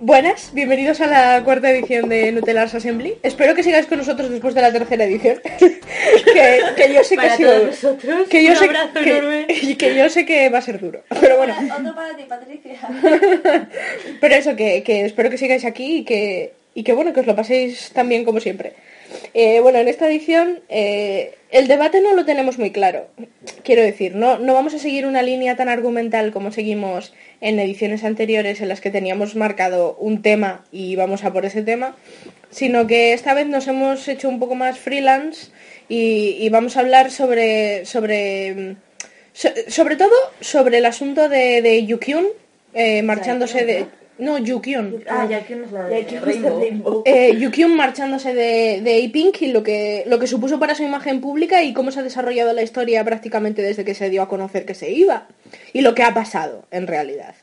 Buenas, bienvenidos a la cuarta edición de Nutellas Assembly. Espero que sigáis con nosotros después de la tercera edición. que, que yo sé que ha sido- nosotros, que yo un sé abrazo que, enorme. y que yo sé que va a ser duro. Pero bueno, Otro para ti, Patricia. pero eso, que, que espero que sigáis aquí y que, y que bueno, que os lo paséis tan bien como siempre. Eh, bueno, en esta edición eh, el debate no lo tenemos muy claro. Quiero decir, no, no vamos a seguir una línea tan argumental como seguimos en ediciones anteriores en las que teníamos marcado un tema y vamos a por ese tema, sino que esta vez nos hemos hecho un poco más freelance y, y vamos a hablar sobre, sobre, mm, so- sobre todo sobre el asunto de, de Yukyun eh, marchándose de... No, Yukyun. Ah, no es la De Rainbow. Rainbow. Eh, marchándose de, de A-Pink y lo que, lo que supuso para su imagen pública y cómo se ha desarrollado la historia prácticamente desde que se dio a conocer que se iba. Y lo que ha pasado, en realidad.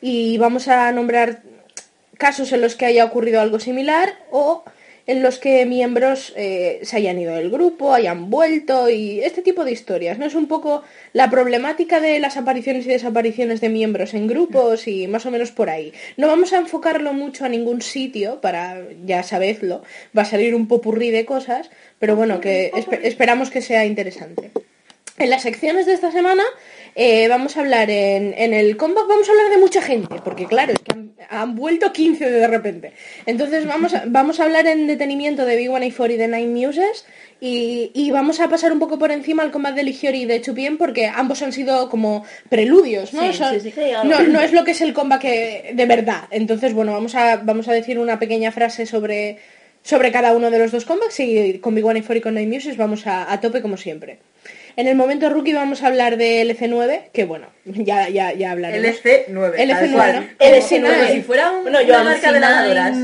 Y vamos a nombrar casos en los que haya ocurrido algo similar o en los que miembros eh, se hayan ido del grupo, hayan vuelto y este tipo de historias. ¿No es un poco la problemática de las apariciones y desapariciones de miembros en grupos y más o menos por ahí? No vamos a enfocarlo mucho a ningún sitio para, ya sabedlo, va a salir un popurrí de cosas, pero bueno, que espe- esperamos que sea interesante. En las secciones de esta semana eh, vamos a hablar en, en el comeback, vamos a hablar de mucha gente, porque claro, es que han, han vuelto 15 de repente. Entonces vamos a, vamos a hablar en detenimiento de Big One y de Nine Muses y, y vamos a pasar un poco por encima al comeback de Ligiori y de Chupien porque ambos han sido como preludios, ¿no? Sí, Son- sí, sí, sí, algo. no, no es lo que es el comeback que- de verdad. Entonces, bueno, vamos a, vamos a decir una pequeña frase sobre, sobre cada uno de los dos comebacks y con Big One y con Nine Muses vamos a, a tope como siempre. En el momento rookie vamos a hablar de LC9, que bueno, ya, ya, ya hablaremos. LC9. tal LC9, cual. ¿no? Como- LC9. como si fuera un- Bueno, yo una marca de C9, lavadoras.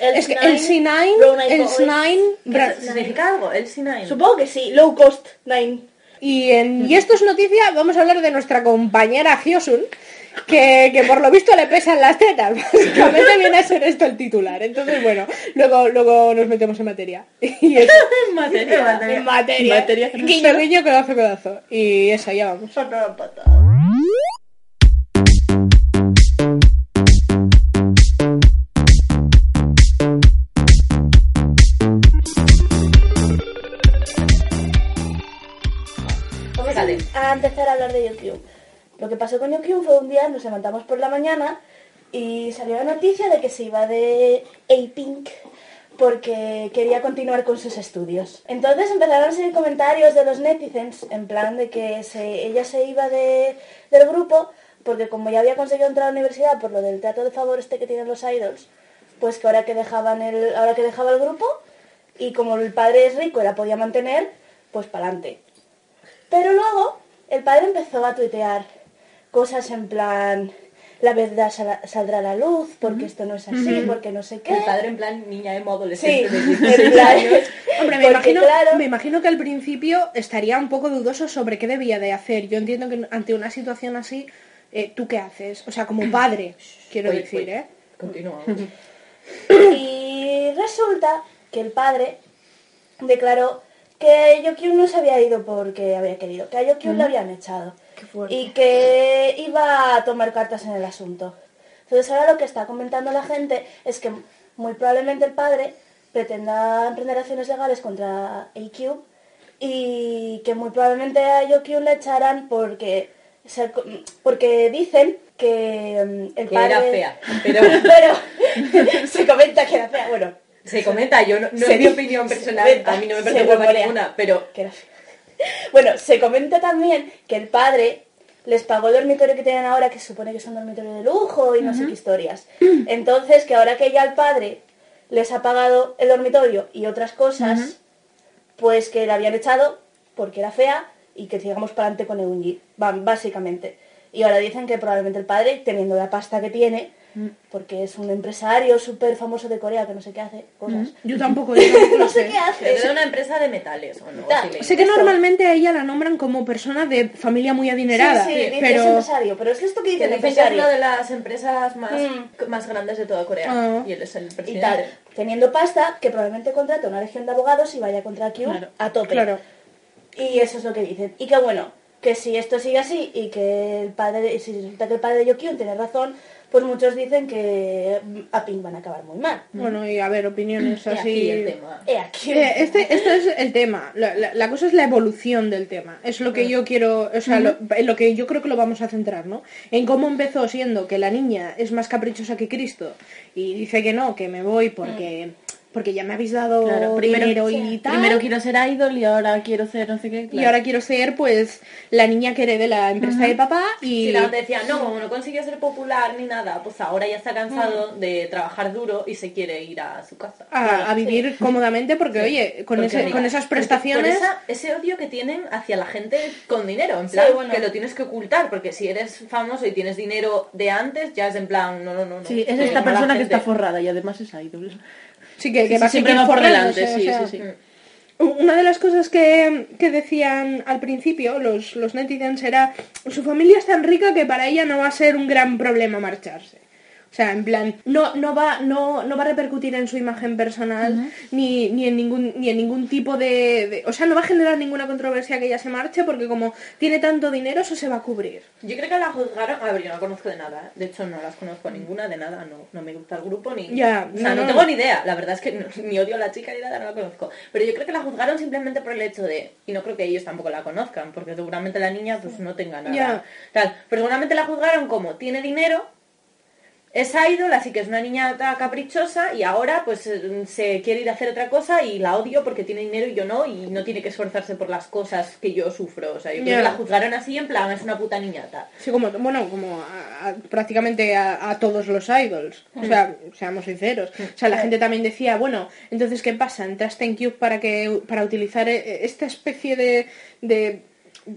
Es que el C9, Brown Eyed el Boys. C9, ¿Qué Bra- ¿Significa algo? El C9. Supongo que sí, low cost nine. y, en, y esto es noticia, vamos a hablar de nuestra compañera Hyosun, que, que por lo visto le pesan las tetas. Básicamente viene a ser esto el titular. Entonces, bueno, luego, luego nos metemos en materia. Y eso. En materia. En materia. Materia. Guiño, guiño, codazo, codazo. Y eso, ya vamos. Patata. Vamos a, empezar a hablar de Yukyun. Lo que pasó con Yukyun fue un día, nos levantamos por la mañana y salió la noticia de que se iba de A-Pink porque quería continuar con sus estudios. Entonces empezaron a salir comentarios de los netizens en plan de que se- ella se iba de- del grupo porque como ya había conseguido entrar a la universidad por lo del trato de favor este que tienen los idols, pues que ahora que dejaban el, ahora que dejaba el grupo y como el padre es rico y la podía mantener, pues para adelante. Pero luego el padre empezó a tuitear cosas en plan, la verdad sal- saldrá a la luz, porque esto no es así, porque no sé qué. El padre en plan niña emo Sí, adolescente de en 16 plan- años. Hombre, me porque, imagino, claro, me imagino que al principio estaría un poco dudoso sobre qué debía de hacer. Yo entiendo que ante una situación así, eh, ¿tú qué haces? O sea, como padre, quiero decir. ¿eh? Continúa. Y resulta que el padre declaró que Yokyun no se había ido porque había querido, que a Yokyun le habían echado. Y que iba a tomar cartas en el asunto. Entonces ahora lo que está comentando la gente es que muy probablemente el padre pretenda emprender acciones legales contra AQ y que muy probablemente a Yokyun le echarán porque, porque dicen que mm, el Que padre... era fea. Pero Pero se comenta que era fea. Bueno, se comenta, yo no, no es mi opinión personal. A mí no me parece ninguna, pero que era fea. Bueno, se comenta también que el padre les pagó el dormitorio que tienen ahora, que se supone que es un dormitorio de lujo y no sé qué historias. Entonces, que ahora que ya el padre les ha pagado el dormitorio y otras cosas, pues que la habían echado porque era fea y que sigamos para adelante con Eunji, básicamente. Y ahora dicen que probablemente el padre, teniendo la pasta que tiene, porque es un empresario súper famoso de Corea que no sé qué hace, cosas. Yo tampoco, yo tampoco No sé qué hace. es de una empresa de metales o no. Da, Sé que normalmente a ella la nombran como persona de familia muy adinerada, Sí, sí, dice- es pero empresario, pero es esto que que dice dicen que es empresario. una de las empresas más, Mm. más grandes de toda Corea. Ah. Y él es el y tal, presidente. teniendo pasta, que probablemente contrate una legión de abogados y vaya contra Q Claro, a tope. claro. Y eso es lo que dicen. Y que bueno, que si esto sigue así y que el padre, si resulta que el padre de Yokyun tiene razón, pues muchos dicen que a Pink van a acabar muy mal. Bueno, y a ver, opiniones así. aquí el tema. He aquí. Eh, Este, esto es el tema. La, la- la cosa es la evolución del tema. Es lo que yo quiero, o sea, lo, en lo que yo creo que lo vamos a centrar, ¿no? En cómo empezó siendo que la niña es más caprichosa que Cristo y dice que no, que me voy porque, porque ya me habéis dado Claro, primero, dinero y sí. tal. primero quiero ser idol y ahora quiero ser no sé qué. Y ahora quiero ser, pues, la niña que herede la empresa de papá y... Si la otra decía, no, como no consiguió ser popular ni nada, pues ahora ya está cansado de trabajar duro y se quiere ir a su casa. a, a vivir cómodamente porque, oye, con, Porque ese- mira, con esas prestaciones... Por esa- ese odio que tienen hacia la gente con dinero, en Sí, plan, bueno. que lo tienes que ocultar, porque si eres famoso y tienes dinero de antes, ya es en plan, no, no, no. no. Sí, es esta persona que está forrada y además es idol. Sí, que, que Sí, siempre va por delante, sí, o sea. sí, sí. Una de las cosas que, que decían al principio los, los netizens era su familia es tan rica que para ella no va a ser un gran problema marcharse. O sea, en plan, no, no, va, no, no va a repercutir en su imagen personal ni, ni, en ningún, ni en ningún tipo de, de- O sea, no va a generar ninguna controversia que ella se marche porque como tiene tanto dinero, eso se va a cubrir. Yo creo que la juzgaron, a ver, yo no conozco de nada, ¿eh? de hecho no las conozco ninguna de nada, no, no me gusta el grupo ni... Ya, o sea, no, no, no. tengo ni idea, la verdad es que ni odio a la chica ni nada, no la conozco. Pero yo creo que la juzgaron simplemente por el hecho de, y no creo que ellos tampoco la conozcan, porque seguramente la niña pues no tenga nada. Ya. Tal, pero seguramente la juzgaron como tiene dinero, es idol, así que es una niña caprichosa y ahora pues eh, se quiere ir a hacer otra cosa y la odio porque tiene dinero y yo no y no tiene que esforzarse por las cosas que yo sufro. O sea, yo creo que la juzgaron así en plan, es una puta niñata. Sí, como, bueno, como a- a- prácticamente a, a todos los idols. O sea, seamos sinceros. O sea, la gente también decía, bueno, entonces, ¿qué pasa? Entraste en Cube para que para utilizar eh, esta especie de, de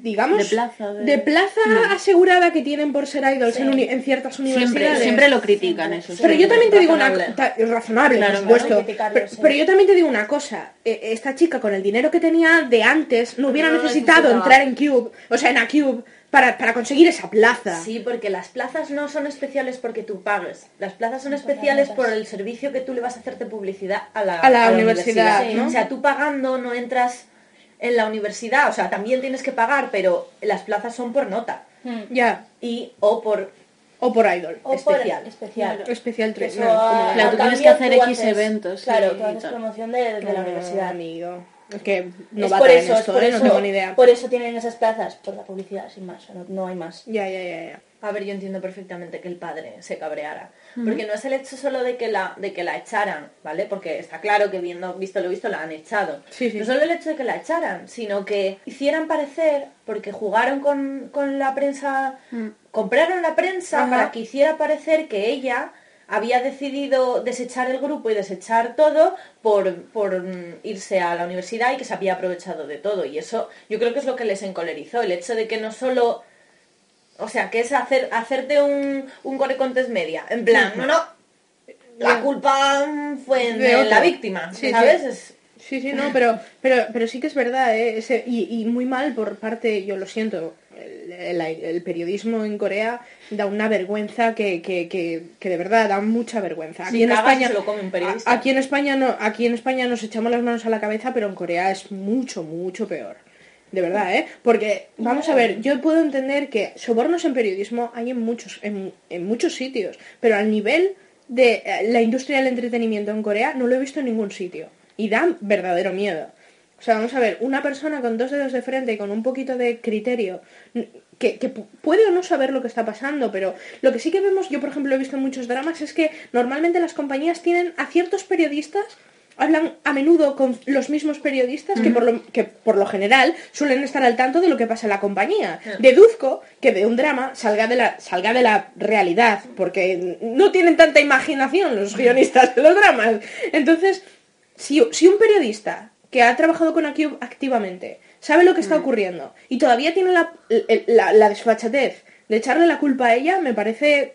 digamos, De plaza, de- plaza asegurada que tienen por ser idols en, uni- en ciertas Siempre, universidades. siempre lo critican eso. Pero yo siempre. también te digo una razonable. ta- razonable, Claro, por supuesto. claro, pero, sí. pero yo también te digo una cosa. eh, Esta chica con el dinero que tenía de antes no hubiera No necesitado entrar en Cube, o sea, en a Cube para, para conseguir esa plaza. Sí, porque las plazas no son especiales porque tú pagues. Las plazas son especiales por el servicio que tú le vas a hacerte publicidad a la, A la universidad, Sí. ¿no? O sea, tú pagando no entras en la universidad. O sea, también tienes que pagar, pero las plazas son por nota. Ya. Y o por... O por idol. O por especial. especial. Especial Que 3. eso a- Claro, a tú tienes que hacer X haces- eventos, Claro, sí, tú haces promoción de, de la universidad. amigo. Es que no es va por en eso, esto, por ¿eh? eso, no tengo ni idea. por eso tienen esas plazas, por la publicidad, sin más, no, no hay más. Ya, ya, ya, ya. A ver, yo entiendo perfectamente que el padre se cabreara. Porque no es el hecho solo de que la, de que la echaran, ¿vale? Porque está claro que viendo, visto lo visto la han echado. Sí, sí. No solo el hecho de que la echaran, sino que hicieran parecer, porque jugaron con, con la prensa, compraron la prensa Ajá. para que hiciera parecer que ella había decidido desechar el grupo y desechar todo por, por mm, irse a la universidad y que se había aprovechado de todo. Y eso yo creo que es lo que les encolerizó, el hecho de que no solo o sea, que es hacer, hacerte un, un core contest media. En plan, no, no. La culpa fue otro. la víctima, Sí, ¿sabes? sí. Es- Sí, sí, no, pero, pero, pero sí que es verdad, ¿eh? Ese- y, y muy mal por parte, yo lo siento, el, el- el periodismo en Corea da una vergüenza que, que, que, que de verdad da mucha vergüenza. Aquí Si en España, se lo come un periodista. a- aquí en España no, aquí en España nos echamos las manos a la cabeza, pero en Corea es mucho, mucho peor. De verdad, ¿eh? Porque, vamos a ver, yo puedo entender que sobornos en periodismo hay en muchos, en, en muchos sitios, pero al nivel de eh, la industria del entretenimiento en Corea no lo he visto en ningún sitio. Y da verdadero miedo. O sea, vamos a ver, una persona con dos dedos de frente y con un poquito de criterio, que, que pu- puede o no saber lo que está pasando, pero lo que sí que vemos, yo por ejemplo he visto en muchos dramas, es que normalmente las compañías tienen a ciertos periodistas hablan a menudo con los mismos periodistas que, por lo, que por lo general suelen estar al tanto de lo que pasa en la compañía. Deduzco que de un drama salga de la, salga de la realidad, porque no tienen tanta imaginación los guionistas de los dramas. Entonces, si, si un periodista que ha trabajado con Acube activamente sabe lo que está ocurriendo y todavía tiene la, la, la desfachatez de echarle la culpa a ella, me parece...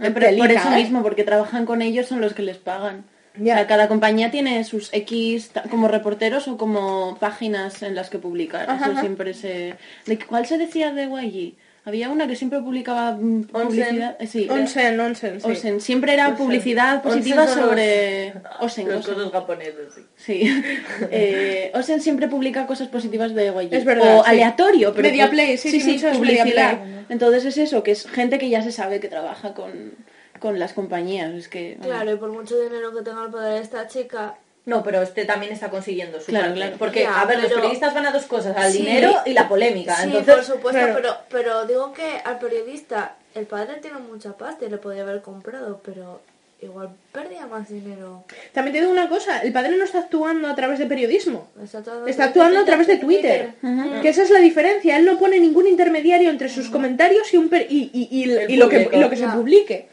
Eh, pero por eso ¿eh? mismo, porque trabajan con ellos, son los que les pagan. Ya. O sea, cada compañía tiene sus X como reporteros o como páginas en las que publicar. Ajá, eso ajá. siempre se... ¿De cuál se decía de YG? Había una que siempre publicaba mm, publicidad. eh, Sí, Onsen, onsen, sí. Osen. Siempre era publicidad positiva Onsen sobre Osen. Los cosas japoneses, sí. Sí. Eh, Osen siempre publica cosas positivas de YG. Es verdad, O sí. aleatorio, pero Mediaplay, sí, sí, mucho es publicidad. Entonces es eso, que es gente que ya se sabe que trabaja con, con las compañías. Es que. Claro, y por mucho dinero que tenga el padre de esta chica, No, pero este también está consiguiendo su Claro, parte. claro. Porque, Ya, a ver, los periodistas van a dos cosas, al Sí. dinero y la polémica. sí, Entonces, por supuesto, claro. pero, pero digo que al periodista, el padre tiene mucha pasta y le podía haber comprado, pero igual perdía más dinero. También te digo una cosa, el padre no está actuando a través de periodismo. Está, todo Está actuando a través de Twitter. Que esa es la diferencia. Él no pone ningún intermediario entre sus comentarios y, un per- y, y- y- El y lo, que, lo que se publique.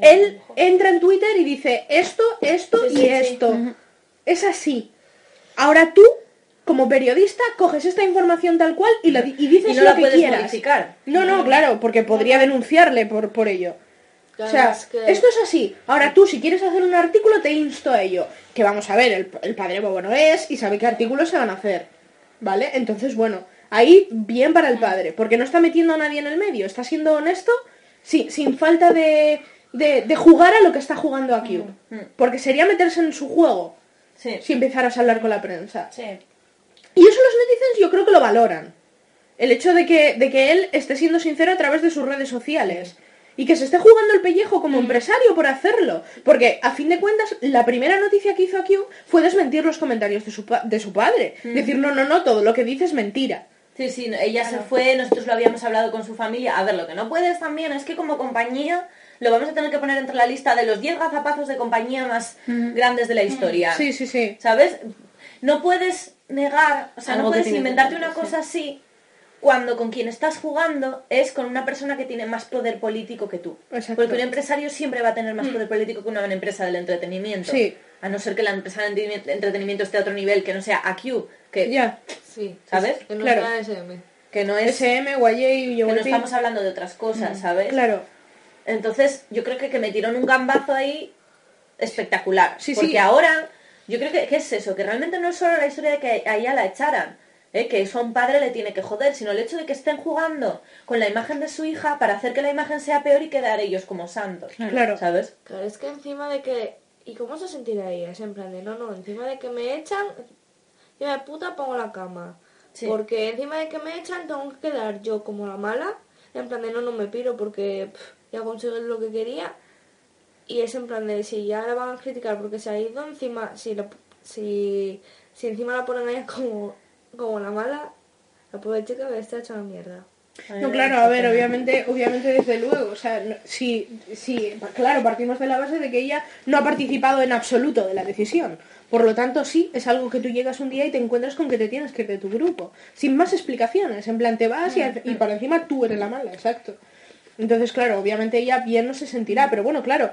Él entra en Twitter y dice esto, esto Sí, y sí, sí. esto. Es así. Ahora tú, como periodista, coges esta información tal cual y, la di- y dices y no lo la que puedes quieras. modificar. No, no, claro, porque podría denunciarle por, por ello. O sea, que- esto es así. Ahora tú, si quieres hacer un artículo, te insto a ello. Que vamos a ver, el, el padre bobo no es y sabe qué artículos se van a hacer. ¿Vale? Entonces, bueno, ahí bien para el padre, porque no está metiendo a nadie en el medio, está siendo honesto sí, sin falta de, de, de jugar a lo que está jugando aquí. Porque sería meterse en su juego Sí. si empezaras a hablar con la prensa. Sí. Y eso los netizens yo creo que lo valoran. El hecho de que, de que él esté siendo sincero a través de sus redes sociales. Y que se esté jugando el pellejo como empresario por hacerlo. Porque, a fin de cuentas, la primera noticia que hizo aquí fue desmentir los comentarios de su, pa- de su padre. Decir, no, no, no, todo lo que dice es mentira. Sí, sí, ella se fue, nosotros lo habíamos hablado con su familia. A ver, lo que no puedes también es que como compañía lo vamos a tener que poner entre la lista de los 10 gazapazos de compañía más grandes de la historia. Sí, sí, sí. ¿Sabes? No puedes negar, o sea, Algo no puedes inventarte una cosa así cuando con quien estás jugando es con una persona que tiene más poder político que tú. Exacto. Porque un empresario siempre va a tener más poder político que una empresa del entretenimiento. Sí. A no ser que la empresa del entretenimiento- esté a otro nivel, que no sea AQ, que, Ya. Sí, ¿Sabes? Que no Claro. sea SM. que no es... SM, YA, que no estamos hablando de otras cosas, ¿sabes? Claro. Entonces, yo creo que, que me tiró un gambazo ahí espectacular. Sí, porque sí. ahora, yo creo que, que es eso, que realmente no es solo la historia de que a ella la echaran, ¿eh? que eso a un padre le tiene que joder, sino el hecho de que estén jugando con la imagen de su hija para hacer que la imagen sea peor y quedar ellos como santos. Claro. ¿Sabes? Claro, es que encima de que... ¿Y cómo se sentirá ella? Es en plan de, no, no, encima de que me echan, yo de puta pongo la cama. Sí. Porque encima de que me echan tengo que quedar yo como la mala, en plan de, no, no me piro porque pff, ya conseguí lo que quería. Y es en plan de, si ya la van a criticar porque se ha ido, encima, si, la- si, si encima la ponen a ella como, como la mala, la pobre chica que está hecha una mierda. No, claro, a ver, obviamente, obviamente desde luego, o sea, no- sí, sí, claro, partimos de la base de que ella no ha participado en absoluto de la decisión. Por lo tanto, sí, es algo que tú llegas un día y te encuentras con que te tienes que ir de tu grupo, sin más explicaciones, en plan te vas y, y para encima tú eres la mala, exacto. Entonces, claro, obviamente ella bien no se sentirá, pero bueno, claro,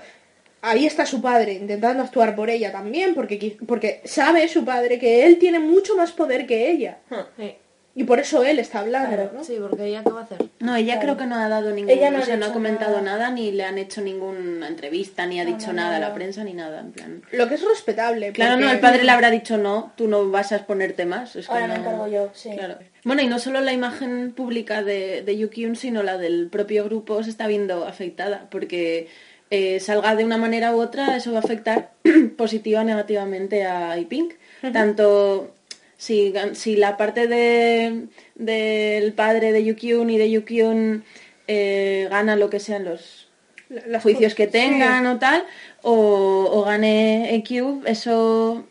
ahí está su padre intentando actuar por ella también, porque, porque sabe su padre que él tiene mucho más poder que ella. Sí, Y por eso él está hablando, ¿no? sí porque ella qué va a hacer. No, ella creo que no ha dado ningún, Ella no o ha sea, no ha dicho comentado nada. nada. ni le han hecho ninguna entrevista, ni ha No, dicho no, nada a la prensa, ni nada, en plan. Lo que es respetable. Claro, porque- no, el padre le habrá dicho no, tú no vas a exponerte más. Es que Ahora me no- encargo yo, sí. Claro. Bueno, y no solo la imagen pública de, de Yukyun, sino la del propio grupo se está viendo afectada, porque eh, salga de una manera u otra, eso va a afectar positiva o negativamente a iPink. Tanto si, si la parte de, del padre de Yukyun y de Yukyun eh, gana lo que sean los, La- las juicios que tengan sí. o tal, o, o gane EQ, eso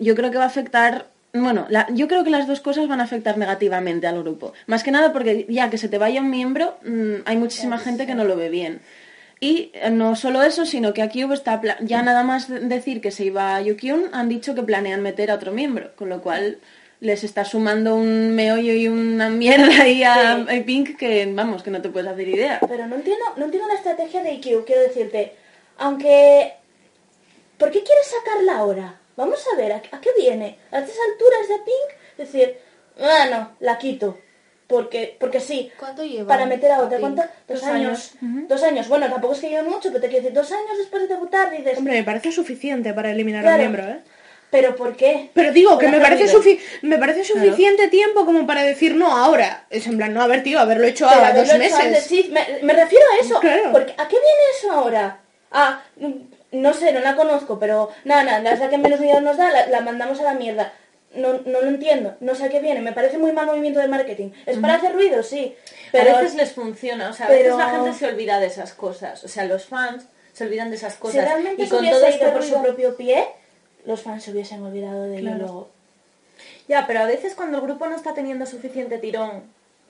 yo creo que va a afectar, bueno, la- yo creo que las dos cosas van a afectar negativamente al grupo. Más que nada porque ya que se te vaya un miembro, mm, hay muchísima gente que no lo ve bien. Y eh, no solo eso, sino que aquí está pla- ya nada más de- decir que se iba a Yukyun, han dicho que planean meter a otro miembro, con lo cual les está sumando un meollo y una mierda ahí a, a Pink que, vamos, que no te puedes hacer idea. Pero no entiendo, no entiendo la estrategia de IQ, quiero decirte. Aunque... ¿Por qué quieres sacarla ahora? Vamos a ver, ¿a, a qué viene? A estas alturas de Pink, decir, ah, no, la quito. Porque, porque sí. ¿Cuánto lleva? Para meter a otra. Dos, años. Dos años. Bueno, tampoco es que lleve mucho, pero te quiero decir, dos años después de debutar, dices, Hombre, me parece suficiente para eliminar a Claro. un miembro, ¿eh? ¿Pero por qué? Pero digo que me parece, me parece suficiente tiempo como para decir no ahora. Es en plan, no, a ver, tío, haberlo hecho Pero a dos meses. antes, sí, me, me refiero a eso. Claro. Porque, ¿A qué viene eso ahora? Ah, mm, no sé, no la conozco, pero nada, nada, es la que menos miedo nos da, la, la mandamos a la mierda. No, no lo entiendo, no sé a qué viene, me parece muy mal movimiento de marketing. ¿Es para hacer ruido? Sí. Pero a veces les funciona, o sea, a pero- veces la gente se olvida de esas cosas. O sea, los fans se olvidan de esas si cosas. realmente y con todo este por su propio pie, los fans se hubiesen olvidado de ello Claro. luego. Ya, pero a veces cuando el grupo no está teniendo suficiente tirón,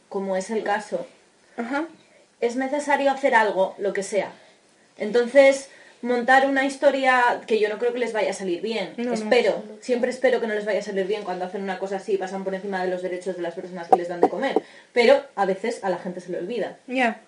como es el caso, Ajá. es necesario hacer algo, lo que sea. Entonces, montar una historia que yo no creo que les vaya a salir bien. No, no, espero, siempre espero que no les vaya a salir bien cuando hacen una cosa así, pasan por encima de los derechos de las personas que les dan de comer. Pero a veces a la gente se le olvida.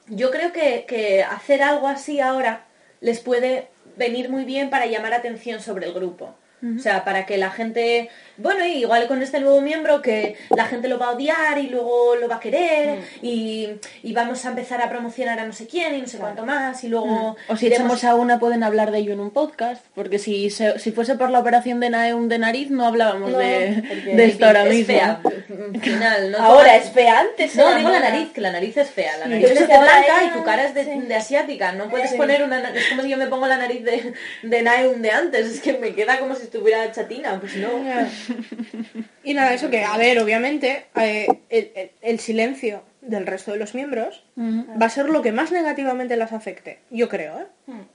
Yo creo que, que hacer algo así ahora les puede venir muy bien para llamar atención sobre el grupo. O sea, para que la gente, bueno, y igual con este nuevo miembro que la gente lo va a odiar y luego lo va a querer y, y vamos a empezar a promocionar a no sé quién y no sé cuánto más y luego... O si iremos- echamos a una pueden hablar de ello en un podcast, porque si, se- si fuese por la operación de Naeum de nariz no hablábamos No, de, de esto ahora es mismo. fea, final, ¿no? Ahora es fea, antes No, digo la nariz, que la nariz es fea. La Sí. nariz Pero es de blanca y tu cara es de, sí. de asiática. No puedes Sí. poner una... na- Es como si yo me pongo la nariz de, de Naeun de antes. Es que me queda como si estuviera chatina. Pues no. Y nada, eso que, a ver, obviamente, eh, el, el- el silencio del resto de los miembros va a ser lo que más negativamente las afecte. Yo creo, ¿eh?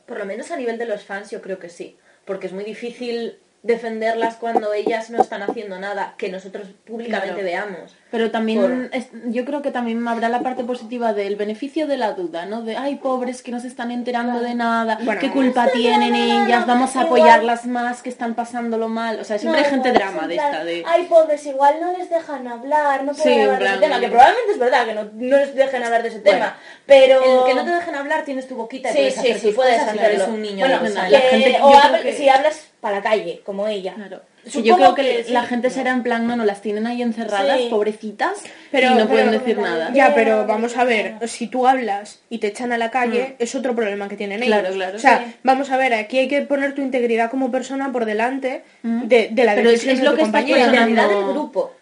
Por lo menos a nivel de los fans yo creo que sí. Porque es muy difícil defenderlas cuando ellas no están haciendo nada que nosotros públicamente Claro. veamos. Pero también, Por- es- yo creo que también habrá la parte positiva del beneficio de la duda, ¿no? De, ay, pobres que no se están enterando de nada, Bueno, qué culpa tienen no, no, ellas, vamos a igual. apoyarlas más, que están pasándolo mal. O sea, siempre hay gente drama de plan, esta, de... Ay, pobres, igual no les dejan hablar, no Sí, pueden en hablar de ese tema, que probablemente es verdad que no, no les dejen hablar de ese Bueno, tema, pero... El que no te dejen hablar tienes tu boquita y Sí, puedes sí, hacer sí, puedes cosas hacerlo. eres un niño bueno, dos la gente- o que- si hablas para la calle, como ella. Claro. Supongo yo creo que, que la sí. gente será en plan, no, no, las tienen ahí encerradas, Sí. pobrecitas, Pero- y no pero- pueden decir nada. Ya, pero vamos a ver, si tú hablas y te echan a la calle, es otro problema que tienen ellos. Claro, claro. O sea, Sí. vamos a ver, aquí hay que poner tu integridad como persona por delante de, de la Pero es- de lo tu que está la identidad del grupo.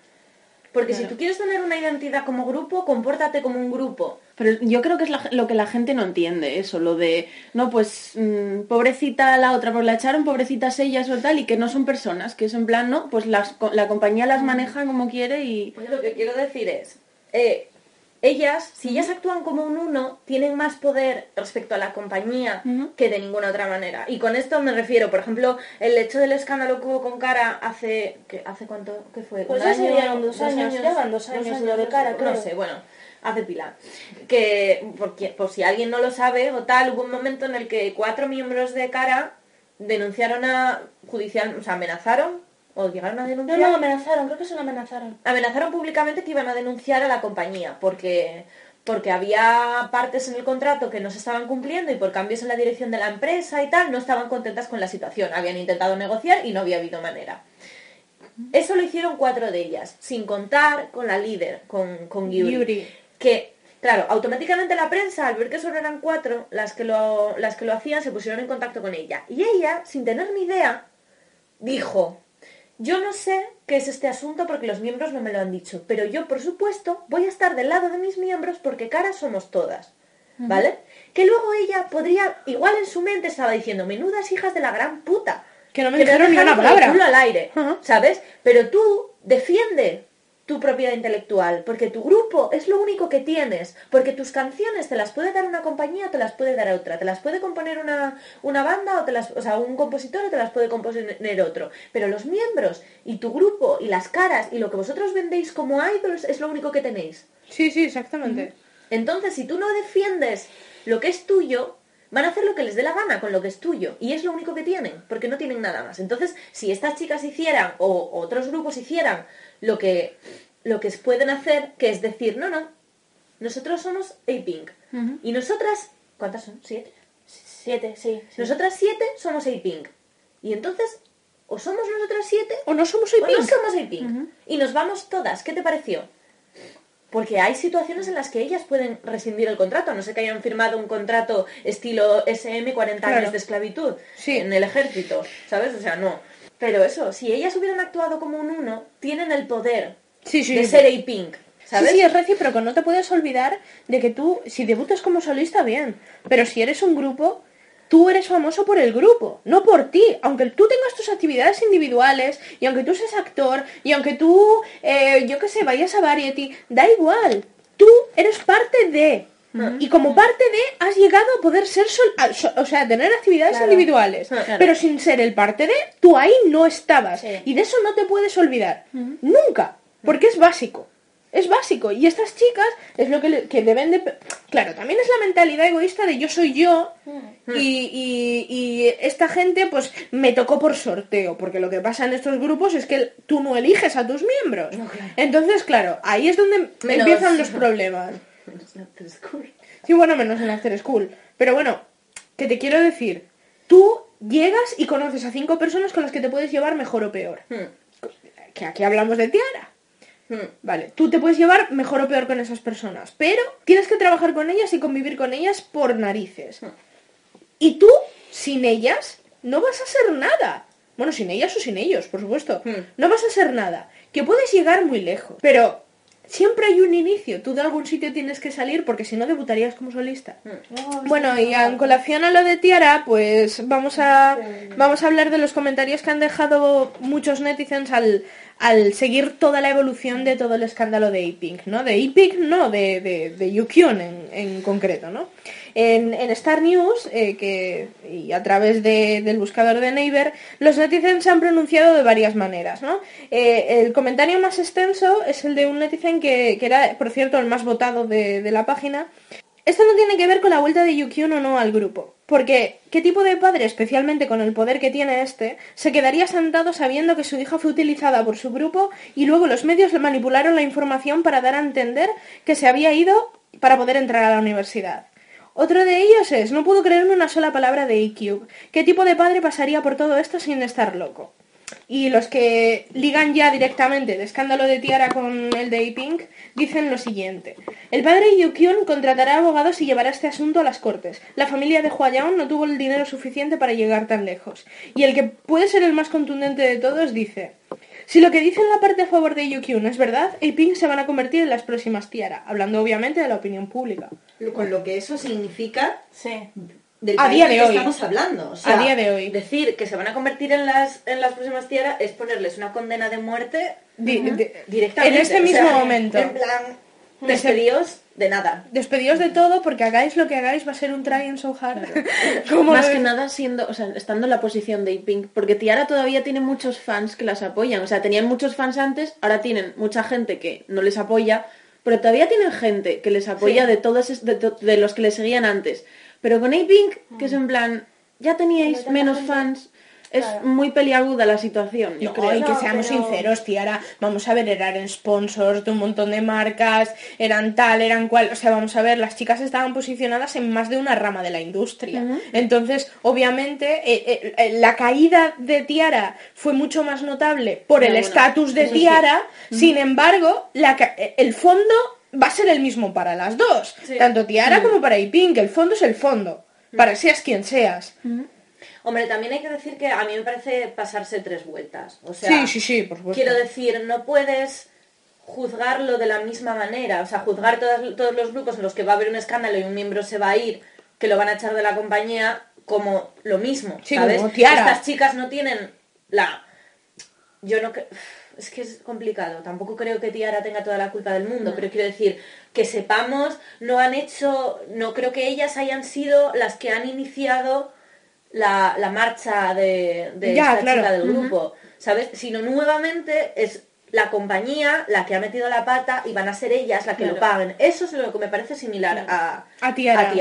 Porque si tú quieres tener una identidad como grupo, compórtate como un grupo. Pero yo creo que es la- lo que la gente no entiende, eso, lo de, no, pues, mm, pobrecita la otra, pues la echaron, pobrecitas ellas o tal, y que no son personas, que es en plan, no, pues las, co- la compañía las maneja como quiere y... Pues lo que quiero decir es, eh, ellas, si ellas actúan como un uno, tienen más poder respecto a la compañía que de ninguna otra manera. Y con esto me refiero, por ejemplo, el hecho del escándalo que hubo con Cara hace, ¿qué, ¿hace cuánto? ¿Qué fue? Pues ¿Un ya año? serían dos años, ya van dos años lo de Cara, No creo. sé, bueno, hace pila. Que, porque, por si alguien no lo sabe o tal, hubo un momento en el que cuatro miembros de Cara denunciaron a judicial, o sea, amenazaron o llegaron a No, denunciar no, amenazaron, creo que se lo amenazaron. amenazaron públicamente que iban a denunciar a la compañía porque porque había partes en el contrato que no se estaban cumpliendo y por cambios en la dirección de la empresa y tal no estaban contentas con la situación. Habían intentado negociar y no había habido manera. Eso lo hicieron cuatro de ellas, sin contar con la líder, con, con Gyuri. Que, claro, automáticamente la prensa, al ver que solo eran cuatro las que, lo, las que lo hacían, se pusieron en contacto con ella. Y ella, sin tener ni idea, dijo, yo no sé qué es este asunto porque los miembros no me lo han dicho, pero yo, por supuesto, voy a estar del lado de mis miembros porque caras somos todas. ¿Vale? Que luego ella podría, igual en su mente estaba diciendo, menudas hijas de la gran puta. Que no me han dijeron ni dejado una palabra. culo al aire. ¿sabes? Pero tú defiende tu propiedad intelectual, porque tu grupo es lo único que tienes, porque tus canciones te las puede dar una compañía o te las puede dar otra, te las puede componer una, una banda o te las, o sea, un compositor o te las puede componer otro, pero los miembros y tu grupo y las caras y lo que vosotros vendéis como idols es lo único que tenéis. Sí, sí, exactamente. Entonces, si tú no defiendes lo que es tuyo, van a hacer lo que les dé la gana con lo que es tuyo. Y es lo único que tienen, porque no tienen nada más. Entonces, si estas chicas hicieran, o otros grupos hicieran, lo que, lo que pueden hacer, que es decir, no, no, nosotros somos A-Pink. Y nosotras, ¿cuántas son? ¿Siete? Siete, sí. sí. Nosotras siete somos A-Pink. Y entonces, o somos nosotras siete, O no somos o no A-Pink. somos A-Pink. Y nos vamos todas. ¿Qué te pareció? Porque hay situaciones en las que ellas pueden rescindir el contrato, a no sé que hayan firmado un contrato estilo SM 40 Claro. años de esclavitud Sí. en el ejército, ¿sabes? O sea, no. Pero eso, si ellas hubieran actuado como un uno, tienen el poder Sí, sí. de ser A-Pink, ¿sabes? Sí, sí, es recíproco. No te puedes olvidar de que tú, si debutas como solista, bien. Pero si eres un grupo, tú eres famoso por el grupo, no por ti. Aunque tú tengas tus actividades individuales, y aunque tú seas actor, y aunque tú, eh, yo qué sé, vayas a Variety, da igual. Tú eres parte de. Y como parte de, has llegado a poder ser, sol- so- o sea, tener actividades Claro. individuales. Claro. Pero sin ser el parte de, tú ahí no estabas. Sí. Y de eso no te puedes olvidar. Nunca. Porque es básico. Es básico. Y estas chicas es lo que, le- que deben de... Claro, también es la mentalidad egoísta de yo soy yo y, y- y esta gente pues me tocó por sorteo. Porque lo que pasa en estos grupos es que tú no eliges a tus miembros. Entonces, claro, ahí es donde Menos- empiezan los problemas. Sí, bueno, menos en After School. Pero bueno, que te quiero decir, tú llegas y conoces a cinco personas con las que te puedes llevar mejor o peor. Hmm, Que aquí hablamos de Tiara. hmm. Vale, tú te puedes llevar mejor o peor con esas personas, pero tienes que trabajar con ellas y convivir con ellas por narices. Y tú, sin ellas, no vas a ser nada. Bueno, sin ellas o sin ellos, por supuesto. Hmm. No vas a ser nada. Que puedes llegar muy lejos, pero siempre hay un inicio. Tú de algún sitio tienes que salir porque si no debutarías como solista. Bueno, y en colación a lo de Tiara, pues vamos a, vamos a hablar de los comentarios que han dejado muchos netizens al, al seguir toda la evolución de todo el escándalo de A-Pink, ¿no? De A-Pink, no, de, de, de Yukyun en, en concreto, ¿no? En, Star News, eh, que, y a través de- del buscador de Naver, los netizens se han pronunciado de varias maneras. Eh, el comentario más extenso es el de un netizen que, que era, por cierto, el más votado de, de la página, esto no tiene que ver con la vuelta de Yukyun o no al grupo. Porque, ¿qué tipo de padre, especialmente con el poder que tiene este, se quedaría sentado sabiendo que su hija fue utilizada por su grupo y luego los medios le manipularon la información para dar a entender que se había ido para poder entrar a la universidad? Otro de ellos es, no puedo creerme una sola palabra de E-Cube. ¿Qué tipo de padre pasaría por todo esto sin estar loco? Y los que ligan ya directamente el escándalo de Tiara con el de A-Pink dicen lo siguiente. El padre Yukyun contratará abogados y llevará este asunto a las cortes. La familia de Huayaon no tuvo el dinero suficiente para llegar tan lejos. Y el que puede ser el más contundente de todos dice... Si lo que dicen la parte a favor de Yukyun es verdad, A-Pink se van a convertir en las próximas Tiara, hablando obviamente de la opinión pública. Con lo que eso significa Sí. del A país día de que hoy. estamos hablando. O sea, A día de hoy. Decir que se van a convertir en las, en las próximas tierras es ponerles una condena de muerte Di- de- directamente. En este o mismo sea, momento. En plan, despedidos de nada. Despedidos de todo porque hagáis lo que hagáis va a ser un try and so hard. Como Más que nada siendo, o sea, estando en la posición de Pink, porque Tiara todavía tiene muchos fans que las apoyan, o sea, tenían muchos fans antes, ahora tienen mucha gente que no les apoya, pero todavía tienen gente que les apoya Sí. de todos es- de, de los que les seguían antes. Pero con A-Pink, que es en plan, ya teníais menos gente. fans, es Claro. muy peliaguda la situación, yo No, creo. y que No, seamos pero- sinceros, Tiara, vamos a ver, eran sponsors de un montón de marcas, eran tal, eran cual, o sea, vamos a ver, las chicas estaban posicionadas en más de una rama de la industria. Entonces, obviamente, eh, eh, eh, la caída de Tiara fue mucho más notable por el bueno, estatus de sí. Tiara, sin embargo, la el fondo va a ser el mismo para las dos, Sí. tanto Tiara como para Ipink, el fondo es el fondo, para seas quien seas. Hombre, también hay que decir que a mí me parece pasarse tres vueltas. O sea, sí, sí, sí, por supuesto. Quiero decir, no puedes juzgarlo de la misma manera, o sea, juzgar todas- todos los grupos en los que va a haber un escándalo y un miembro se va a ir, que lo van a echar de la compañía, como lo mismo, Sí, ¿sabes? como Tiara. Estas chicas no tienen la... Yo no... cre- Es que es complicado, tampoco creo que Tiara tenga toda la culpa del mundo, pero quiero decir, que sepamos, no han hecho, no creo que ellas hayan sido las que han iniciado la, la marcha de, de Ya, esta claro. chica del grupo, ¿sabes? Sino nuevamente es la compañía la que ha metido la pata y van a ser ellas las que lo paguen. Eso es lo que me parece similar a, A Tiara.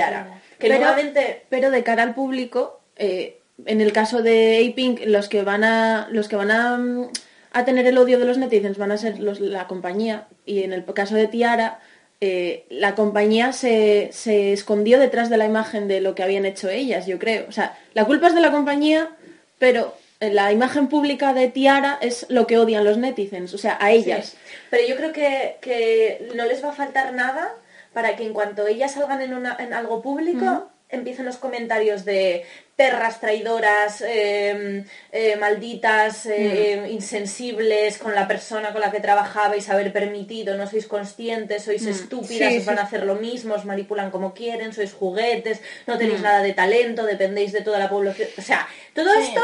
Que Pero- nuevamente... pero de cara al público eh, en el caso de A-Pink los que van a los que van a, mm, a tener el odio de los netizens van a ser los, la compañía y en el caso de Tiara eh, la compañía se, se escondió detrás de la imagen de lo que habían hecho ellas yo creo. O sea la culpa es de la compañía pero eh, la imagen pública de Tiara es lo que odian los netizens o sea a ellas. Sí. Pero yo creo que, que no les va a faltar nada para que en cuanto ellas salgan en, una, en algo público, empiezan los comentarios de perras traidoras, eh, eh, malditas, eh, insensibles con la persona con la que trabajabais, haber permitido, no sois conscientes, sois estúpidas, Sí, os van sí. a hacer lo mismo, os manipulan como quieren, sois juguetes, no tenéis nada de talento, dependéis de toda la población. O sea, todo esto,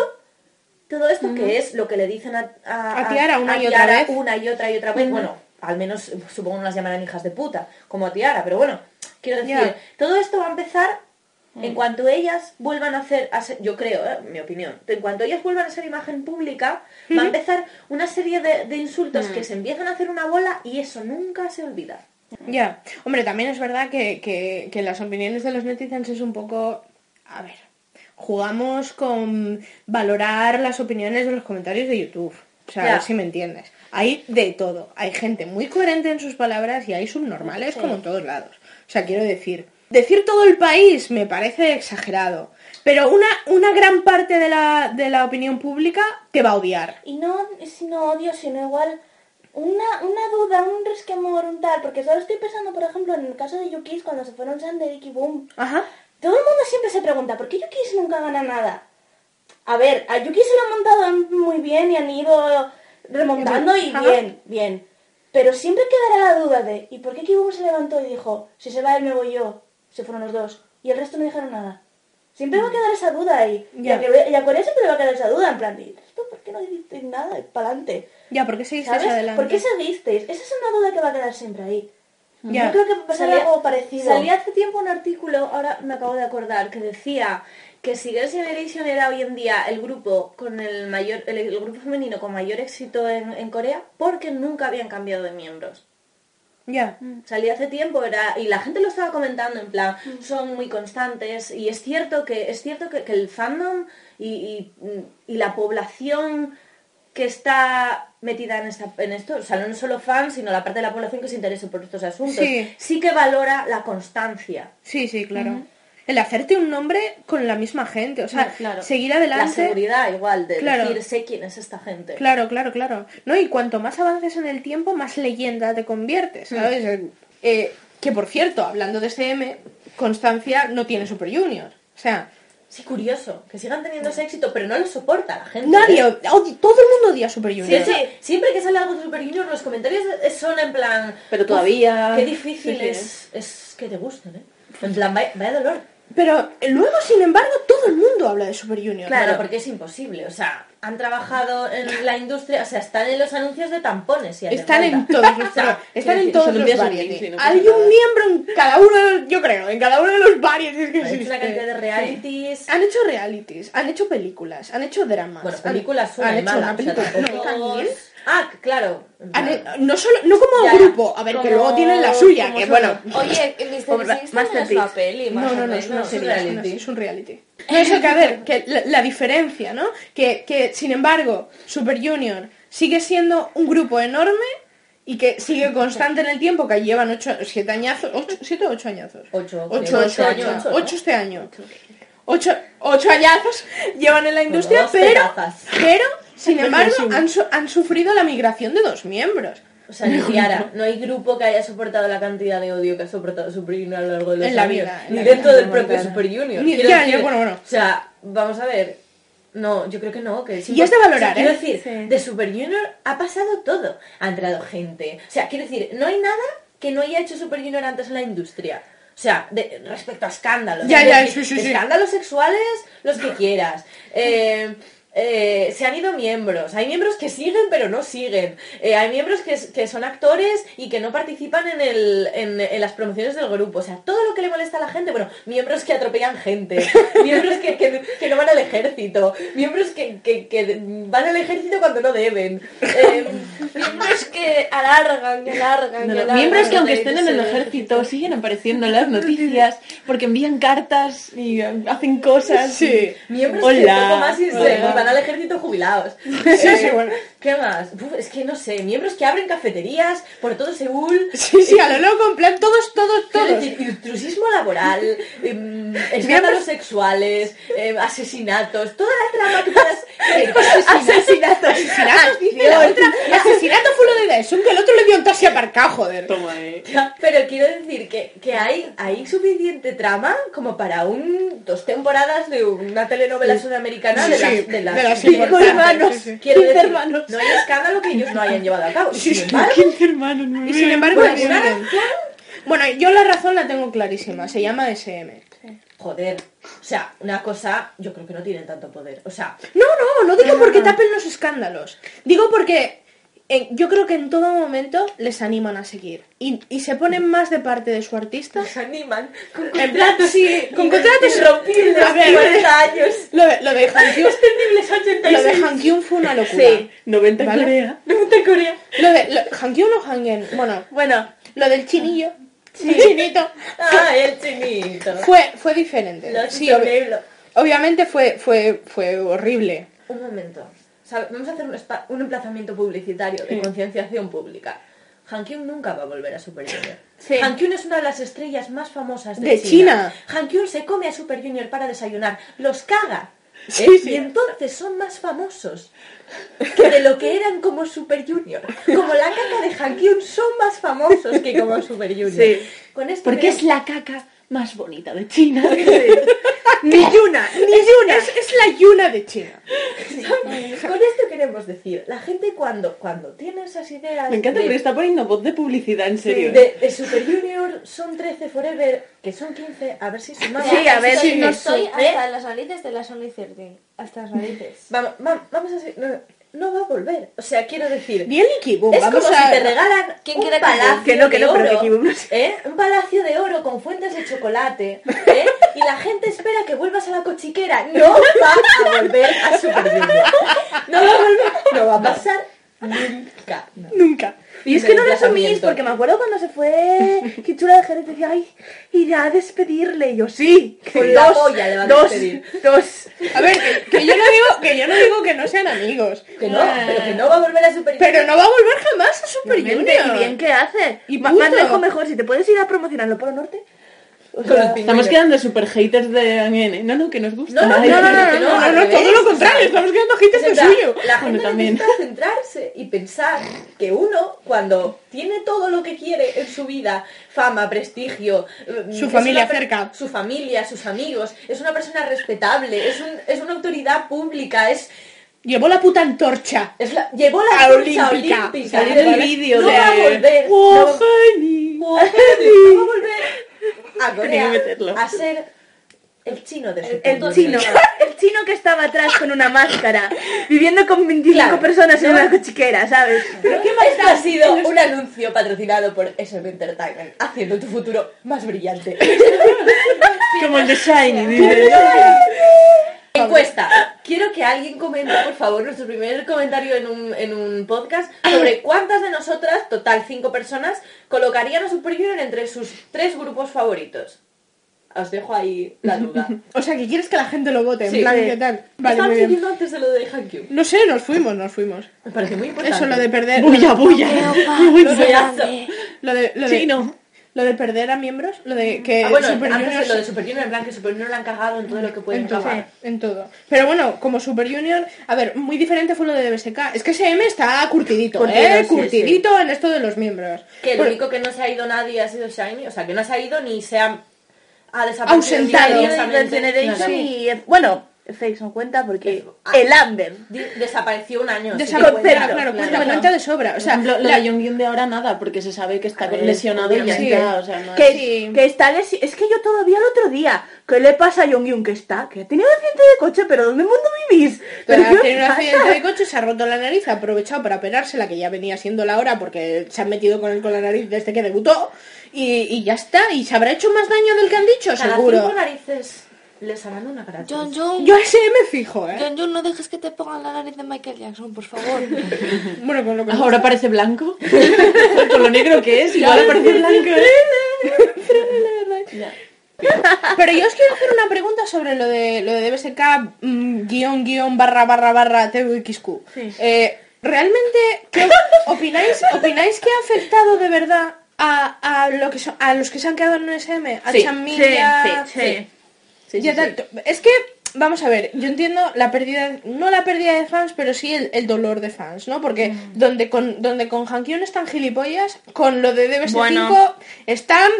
todo esto que es lo que le dicen a, A Tiara una y otra vez. una y otra y otra vez, bueno, al menos supongo no las llamarán hijas de puta, como a Tiara, pero bueno, quiero decir, todo esto va a empezar en cuanto ellas vuelvan a hacer, a ser- yo creo, eh, mi opinión, en cuanto ellas vuelvan a ser imagen pública, va a empezar una serie de, de insultos que se empiezan a hacer una bola y eso nunca se olvida. Ya, hombre, también es verdad que, que, que las opiniones de los netizens es un poco... A ver, jugamos con valorar las opiniones de los comentarios de YouTube. O sea, a ver si me entiendes. Hay de todo. Hay gente muy coherente en sus palabras y hay subnormales como en todos lados. O sea, quiero decir, decir todo el país me parece exagerado. Pero una, una gran parte de la, de la opinión pública te va a odiar. Y no, si no odio, sino igual una, una duda, un resquemor, un tal. Porque solo estoy pensando, por ejemplo, en el caso de Yukis, cuando se fueron Sander y Boom. Ajá. Todo el mundo siempre se pregunta, ¿por qué Yukis nunca gana nada? A ver, a Yuki se lo han montado muy bien y han ido remontando y Ajá. bien, bien. Pero siempre quedará la duda de, ¿y por qué Kibum se levantó y dijo, si se va él me voy yo? Se fueron los dos. Y el resto no dijeron nada. Siempre va a quedar esa duda ahí. Y, Ya. a, que- y a Corea siempre va a quedar esa duda, en plan, ¿y esto por qué no dices nada? Para adelante. Ya, ¿por qué hacia adelante? ¿Por qué seguisteis? Esa es una duda que va a quedar siempre ahí. Ya. Yo creo que va a pasar Salía- algo parecido. Salía hace tiempo un artículo, ahora me acabo de acordar, que decía que si Girls' Generation era hoy en día el grupo con el mayor, el, el grupo femenino con mayor éxito en, en Corea, porque nunca habían cambiado de miembros. Ya. Salía hace tiempo era y la gente lo estaba comentando en plan son muy constantes y es cierto que es cierto que, que el fandom y, y- y la población que está metida en, esta, en esto, o sea, no solo fans, sino la parte de la población que se interesa por estos asuntos, Sí. que valora la constancia. Sí, sí, claro. El hacerte un nombre con la misma gente, o sea, Claro. seguir La adelante. seguridad igual de Claro. decir sé quién es esta gente. Claro, claro, claro. No, y cuanto más avances en el tiempo, más leyenda te conviertes, Mm. ¿sabes? Eh, eh, que por cierto, hablando de SM, Constancia no tiene Super Junior. O sea, Sí, curioso, que sigan teniendo ese éxito, pero no lo soporta la gente. nadie, ¿eh? todo el mundo odia Super Junior. Sí, sí, siempre que sale algo de Super Junior, los comentarios son en plan. Pero "Uf, todavía- Qué difícil sí, sí, es, es que te gusten, ¿eh? En plan, vaya, vaya dolor. Pero eh, luego, sin embargo, todo el mundo habla de Super Junior. Claro, porque es imposible. O sea, han trabajado en la industria, o sea, están en los anuncios de tampones. Si Están en todos los, O sea, están en todos los variety. no Hay un miembro en cada uno de los, yo creo, en cada uno de los variety que Han hecho una cantidad de realities. Han hecho realities, han hecho películas, han hecho dramas. Bueno, han- películas una han y hecho mala, una o sea, película. tampoco- no, también. Ah, claro. plan, no solo no como Ya, grupo, a ver, que Como- luego tienen la suya, que bueno. Oye, Mr. Six también es peli, más No, no, no, es una serie, reality. es, un reality. No, eso que a ver, que la, la diferencia, ¿no? Que, que, sin embargo, Super Junior sigue siendo un grupo enorme y que sigue constante en el tiempo, que llevan 8, 7 añazos, 8, 7 o 8 añazos. Ocho, 8, creo, 8, ocho años, ¿no? 8 este año. 8, 8 añazos llevan en la industria, pero, pero, sin embargo, han, su- han sufrido la migración de dos miembros. O sea, ni Tiara, no hay grupo que haya soportado la cantidad de odio que ha soportado Super Junior a lo largo de los En la años. vida, en ni la dentro vida, del no, propio. Super Junior. Ni- ya, decir, bueno, bueno. O sea, vamos a ver. No, yo creo que no. Que Y es de valorar, Quiero ¿eh? decir, Sí. de Super Junior ha pasado todo. Ha entrado gente. O sea, quiero decir, no hay nada que no haya hecho Super Junior antes en la industria. O sea, de- respecto a escándalos. Ya, ya, sí, sí, sí. Escándalos sexuales, los que quieras. Eh, eh, se han ido miembros. Hay miembros que siguen pero no siguen. Eh, hay miembros que, que son actores y que no participan en, el, en, en las promociones del grupo. O sea, todo lo que le molesta a la gente. Bueno, miembros que atropellan gente. miembros que, que- que no van al ejército. Miembros que, van al ejército cuando no deben. Eh, Miembros que alargan, que alargan, No, alargan. miembros que aunque estén en el ejército siguen apareciendo en las noticias porque envían cartas y hacen cosas. Sí. miembros que Hola. poco más y se Van al ejército jubilados. Sí, Eh, sí, bueno. ¿Qué más? Uf, es que no sé, miembros que abren cafeterías por todo Seúl. Sí, sí, a lo loco, en plan, todos, todos, todos. decir, intrusismo laboral, em, escándalos sexuales, em, asesinatos, toda la trama que puedas... Asesinatos. Asesinatos, dice la otra. Asesinato fue lo de Daesun, que el otro le dio un taxi aparcado, joder. Toma, eh. Pero quiero decir que, que hay, hay suficiente trama como para un dos temporadas de una telenovela sudamericana de, Sí, las, sí, de las de las cinco hermanos. sí, sí. Quiero decir, hermanos. no hay escándalo que ellos no hayan llevado a cabo. Sin embargo, 15 hermanos, no Y sin embargo, siguen. razón- Bueno, yo la razón la tengo clarísima, se llama SM. Joder, o sea, una cosa, yo creo que no tienen tanto poder. O sea, No, no, no digo porque tapen los escándalos. Digo porque yo creo que en todo momento les animan a seguir. Y, y se ponen más de parte de su artista. se animan con En plan, sí, con contratos irrompibles, A ver, 50 años. Lo de, lo de Han Kyung- Extendibles 86. lo de Han Kyung fue una locura. Sí. 90 en ¿Vale? Corea. de Corea. Lo de lo, Han Kyung o Han Gen, bueno, Bueno, lo del chinillo, chinito, Ah, el chinito. fue, fue diferente. Sí, obviamente fue, fue, fue horrible. Un momento. Vamos a hacer un, emplazamiento publicitario de concienciación pública. Han Kyung nunca va a volver a Super Junior. Sí. Han Kyung es una de las estrellas más famosas de, De China. Han Kyung se come a Super Junior para desayunar, los caga. ¿eh? Sí, sí. Y entonces son más famosos que de lo que eran como Super Junior. Como la caca de Han Kyung son más famosos que como Super Junior. Con esto Porque es la caca más bonita de China. ni Yuna, ni Yuna. Es, es la Yuna de China. Con esto queremos decir, la gente cuando, cuando tiene esas ideas Me encanta de- porque está poniendo voz de publicidad, en serio. de, de Super Junior son 13 Forever, que son 15, a ver si sumamos. Sí, a ver, estoy, sí, no estoy sé. hasta las narices de la Sony 13. Hasta las narices. Vamos, va- vamos a no, va a volver. O sea, quiero decir, Bien Licky Boom, es vamos como a... si te regalan ¿Quién un palacio Que no, que de no, pero oro, no sé. ¿eh? Un palacio de oro con fuentes de chocolate, ¿eh? Y la gente espera que vuelvas a la cochiquera. No va a volver a Super Junior. No va a volver, no va a pasar nunca. Nunca. Y es que no lo asumís, porque me acuerdo cuando se fue Kichura de Jerez, decía, ay, irá a despedirle. Y yo, sí, Con la polla le va a dos, despedir. dos. A ver, que, que yo no digo que yo no digo que no sean amigos. Que no, pero que no va a volver a Super Junior. Pero no va a volver jamás a Super Junior. Y bien que hace. Y punto. más lejos mejor, si te puedes ir a promocionarlo por el norte. O sea, Estamos pingüinos. quedando super haters de Angene. No, no, que nos gusta. No, no, Ay, no, no, no, no, No, no, todo lo contrario, estamos quedando haters de suyo. La gente Bueno, también. necesita centrarse y pensar que uno, cuando tiene todo lo que quiere en su vida, fama, prestigio, mm, Su familia una cerca. su familia, sus amigos, es una persona respetable, es, un- es una autoridad pública, es, Llevó la puta antorcha. es la- llevó la antorcha olímpica. olímpica. El ¿vale? vídeo no de- va a volver. Oh, no, honey. no va a volver a Tenía Corea que meterlo. a ser el chino de su El puto chino, el chino que estaba atrás con una máscara, viviendo con 25 Claro. personas en No. una cochiquera, ¿sabes? Pero qué más ha sido un anuncio patrocinado por SM Entertainment, haciendo tu futuro más brillante. Como el de Shiny. Encuesta. Quiero que alguien comente, por favor, nuestro primer comentario en un, en un podcast sobre cuántas de nosotras, total cinco personas, colocarían a Super Junior entre sus tres grupos favoritos. Os dejo ahí la duda. O sea, que quieres que la gente lo vote, en Sí. plan, Sí. ¿qué tal? Vale, muy bien. antes de lo de Hankyu. No sé, nos fuimos, nos fuimos. Me parece muy importante. Eso, lo de perder... Bulla, bulla. Lo de- Lo de, lo de, Chino. Lo de perder a miembros, lo de que Ah, bueno, Super antes Junior lo de Super Junior, en plan que Super Junior la han cagado en todo lo que pueden en cagar. en todo. Pero bueno, como Super Junior, a ver, muy diferente fue lo de DBSK. Es que SM está curtidito, Curtido, ¿eh? sí, curtidito en esto de los miembros. Que el Bueno, único que no se ha ido nadie ha sido Shiny, o sea, que no se ha ido ni se ha, ha desaparecido Ausentado. Generation Nada. y... Bueno, Fakes no cuenta porque Ah. el Amber. Desapareció un año. sí Desa- que claro, cuenta. claro, cuenta, claro. cuenta de sobra. O sea, sea, lo, lo la- de Jonghyun de ahora nada, porque se sabe que está ver, lesionado y ya está. O sea, no Que, es- Sí. que está lesi- Es que yo todavía el otro día, ¿qué le pasa a Yongyun que está? Que ha tenido un accidente de coche, pero ¿dónde mundo vivís? Pero ¿Pero qué tiene un accidente de coche, se ha roto la nariz, ha aprovechado para operársela, que ya venía siendo la hora porque se han metido con él con la nariz desde que debutó, y, y ya está, y se habrá hecho más daño del que han dicho, Cada seguro. cinco narices les harán una gratis. John Jung, Yo a ese me fijo, ¿eh? John Jung, no dejes que te pongan la nariz de Michael Jackson, por favor. Bueno, con lo que Ahora parece blanco. Con lo negro que es, igual parece blanco. Ya. Pero yo os quiero hacer una pregunta sobre lo de lo de DBSK mm, guion guion barra barra barra TVXQ. Eh, ¿Realmente qué op- opináis, opináis que ha afectado de verdad a, a lo que son, a los que se han quedado en un SM? A Sí, Chanmin sí, y a- sí, sí. Sí, Ya sí, tanto. Es que, vamos a ver, yo entiendo la pérdida, no la pérdida de fans, pero sí el, el dolor de fans, ¿no? Porque Mm. donde con donde con Hankyun están gilipollas, con lo de DBS5 Bueno. están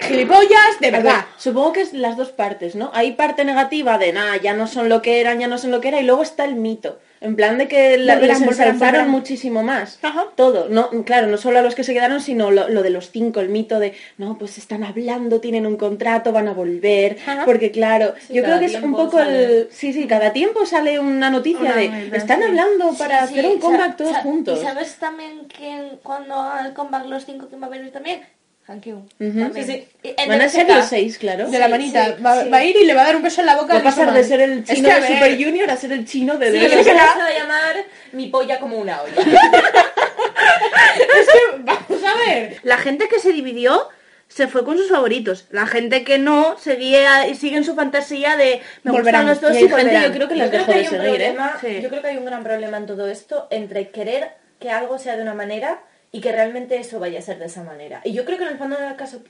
gilipollas de ver, verdad. supongo que es las dos partes, ¿no? Hay parte negativa de, nada, ya no son lo que eran, ya no son lo que era, y luego está el mito. En plan de que la, volverán, ensalzaron muchísimo más. Ajá. Todo. No, claro, no solo a los que se quedaron, sino lo, lo de los cinco, el mito de, no, pues están hablando, tienen un contrato, van a volver. Ajá. Porque claro, Sí, yo creo que es un poco el... Sí, sí, cada tiempo sale una noticia Una de, verdad, están sí. hablando para Sí, hacer un comeback todos juntos. ¿Y sabes también quién cuando el comeback los cinco que va a venir también? Hankyun. Ujú. también. Sí, sí. Y en Van a ser los seis, claro. De la manita. sí, va, sí. va a ir y le va a dar un beso en la boca Va a pasar de ser el Es chino que, a de Super Junior a ser el chino de Sí, se va a llamar mi polla como una olla. es que, vamos a ver. La gente que se dividió se fue con sus favoritos. La gente que no seguía y sigue en su fantasía de me Volverán. gustan los dos Y y, gente, yo creo que creo dejó que de hay un seguir, ¿eh? problema- Sí. Yo creo que hay un gran problema en todo esto entre querer que algo sea de una manera y que realmente eso vaya a ser de esa manera. Y yo creo que en el fandom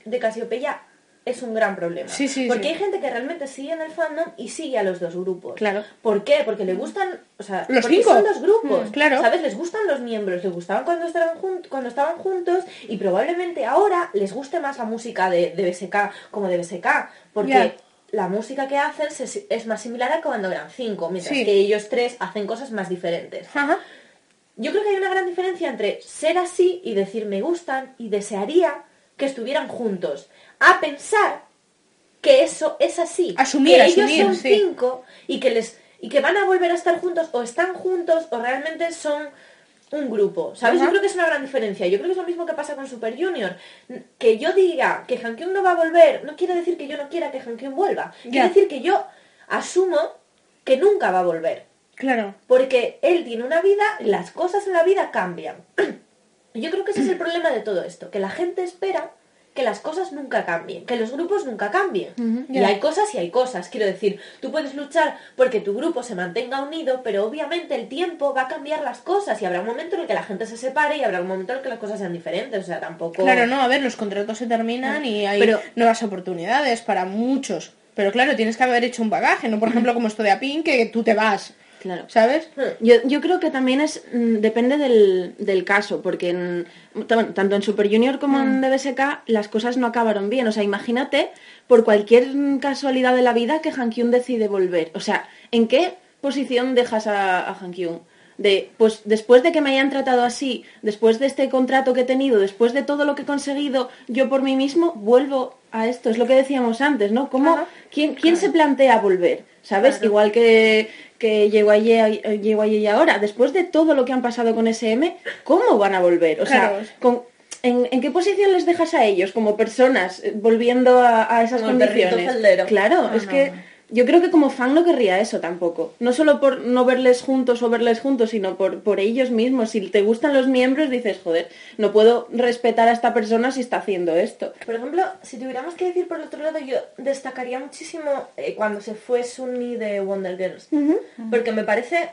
de, Casiopeya es un gran problema. Sí, sí, Porque sí. hay gente que realmente sigue en el fandom y sigue a los dos grupos. Claro. ¿Por qué? Porque le gustan, o sea, Los porque cinco. son dos grupos. Mm, claro. ¿Sabes? Les gustan los miembros, les gustaban cuando estaban, jun- cuando estaban juntos y probablemente ahora les guste más la música de, de BSK como de BSK. Porque la música que hacen es más similar a cuando eran cinco, mientras que ellos tres hacen cosas más diferentes. Ajá. Yo creo que hay una gran diferencia entre ser así y decir me gustan y desearía que estuvieran juntos. A pensar que eso es así. Asumir, que asumir, ellos son sí. cinco y que les y que van a volver a estar juntos o están juntos o realmente son un grupo. ¿Sabes? Yo creo que es una gran diferencia. Yo creo que es lo mismo que pasa con Super Junior. Que yo diga que Hankyun no va a volver no quiere decir que yo no quiera que Hankyun vuelva. Quiere decir que yo asumo que nunca va a volver. Claro. Porque él tiene una vida, las cosas en la vida cambian. Yo creo que ese es el problema de todo esto, que la gente espera que las cosas nunca cambien, que los grupos nunca cambien. Y ya. hay cosas y hay cosas. Quiero decir, tú puedes luchar porque tu grupo se mantenga unido, pero obviamente el tiempo va a cambiar las cosas y habrá un momento en el que la gente se separe y habrá un momento en el que las cosas sean diferentes. O sea, tampoco... Claro, no, a ver, los contratos se terminan y hay Pero- nuevas oportunidades para muchos. Pero claro, tienes que haber hecho un bagaje, no por ejemplo como esto de Apin, que tú te vas, Claro. ¿sabes? Yo, yo creo que también es mm, depende del, del caso, porque en- tanto en Super Junior como en DBSK las cosas no acabaron bien. O sea, imagínate por cualquier mm, casualidad de la vida que Hankyun decide volver. O sea, ¿en qué posición dejas a, a Hankyun? De, pues después de que me hayan tratado así, después de este contrato que he tenido, después de todo lo que he conseguido yo por mí mismo, vuelvo a esto. Es lo que decíamos antes, ¿no? ¿Cómo. ¿quién, quién se plantea volver? ¿Sabes? Igual que, que llegó allí, llegó allí ahora. Después de todo lo que han pasado con SM, ¿cómo van a volver? O Claro. sea, con- ¿en, en qué posición les dejas a ellos como personas eh, volviendo a, a esas Como condiciones? Claro, es que. Yo creo que como fan no querría eso tampoco. No solo por no verles juntos o verles juntos, sino por, por ellos mismos. Si te gustan los miembros, dices, joder, no puedo respetar a esta persona si está haciendo esto. Por ejemplo, si tuviéramos que decir por otro lado, yo destacaría muchísimo eh, cuando se fue Sunmi de Wonder Girls. Porque me parece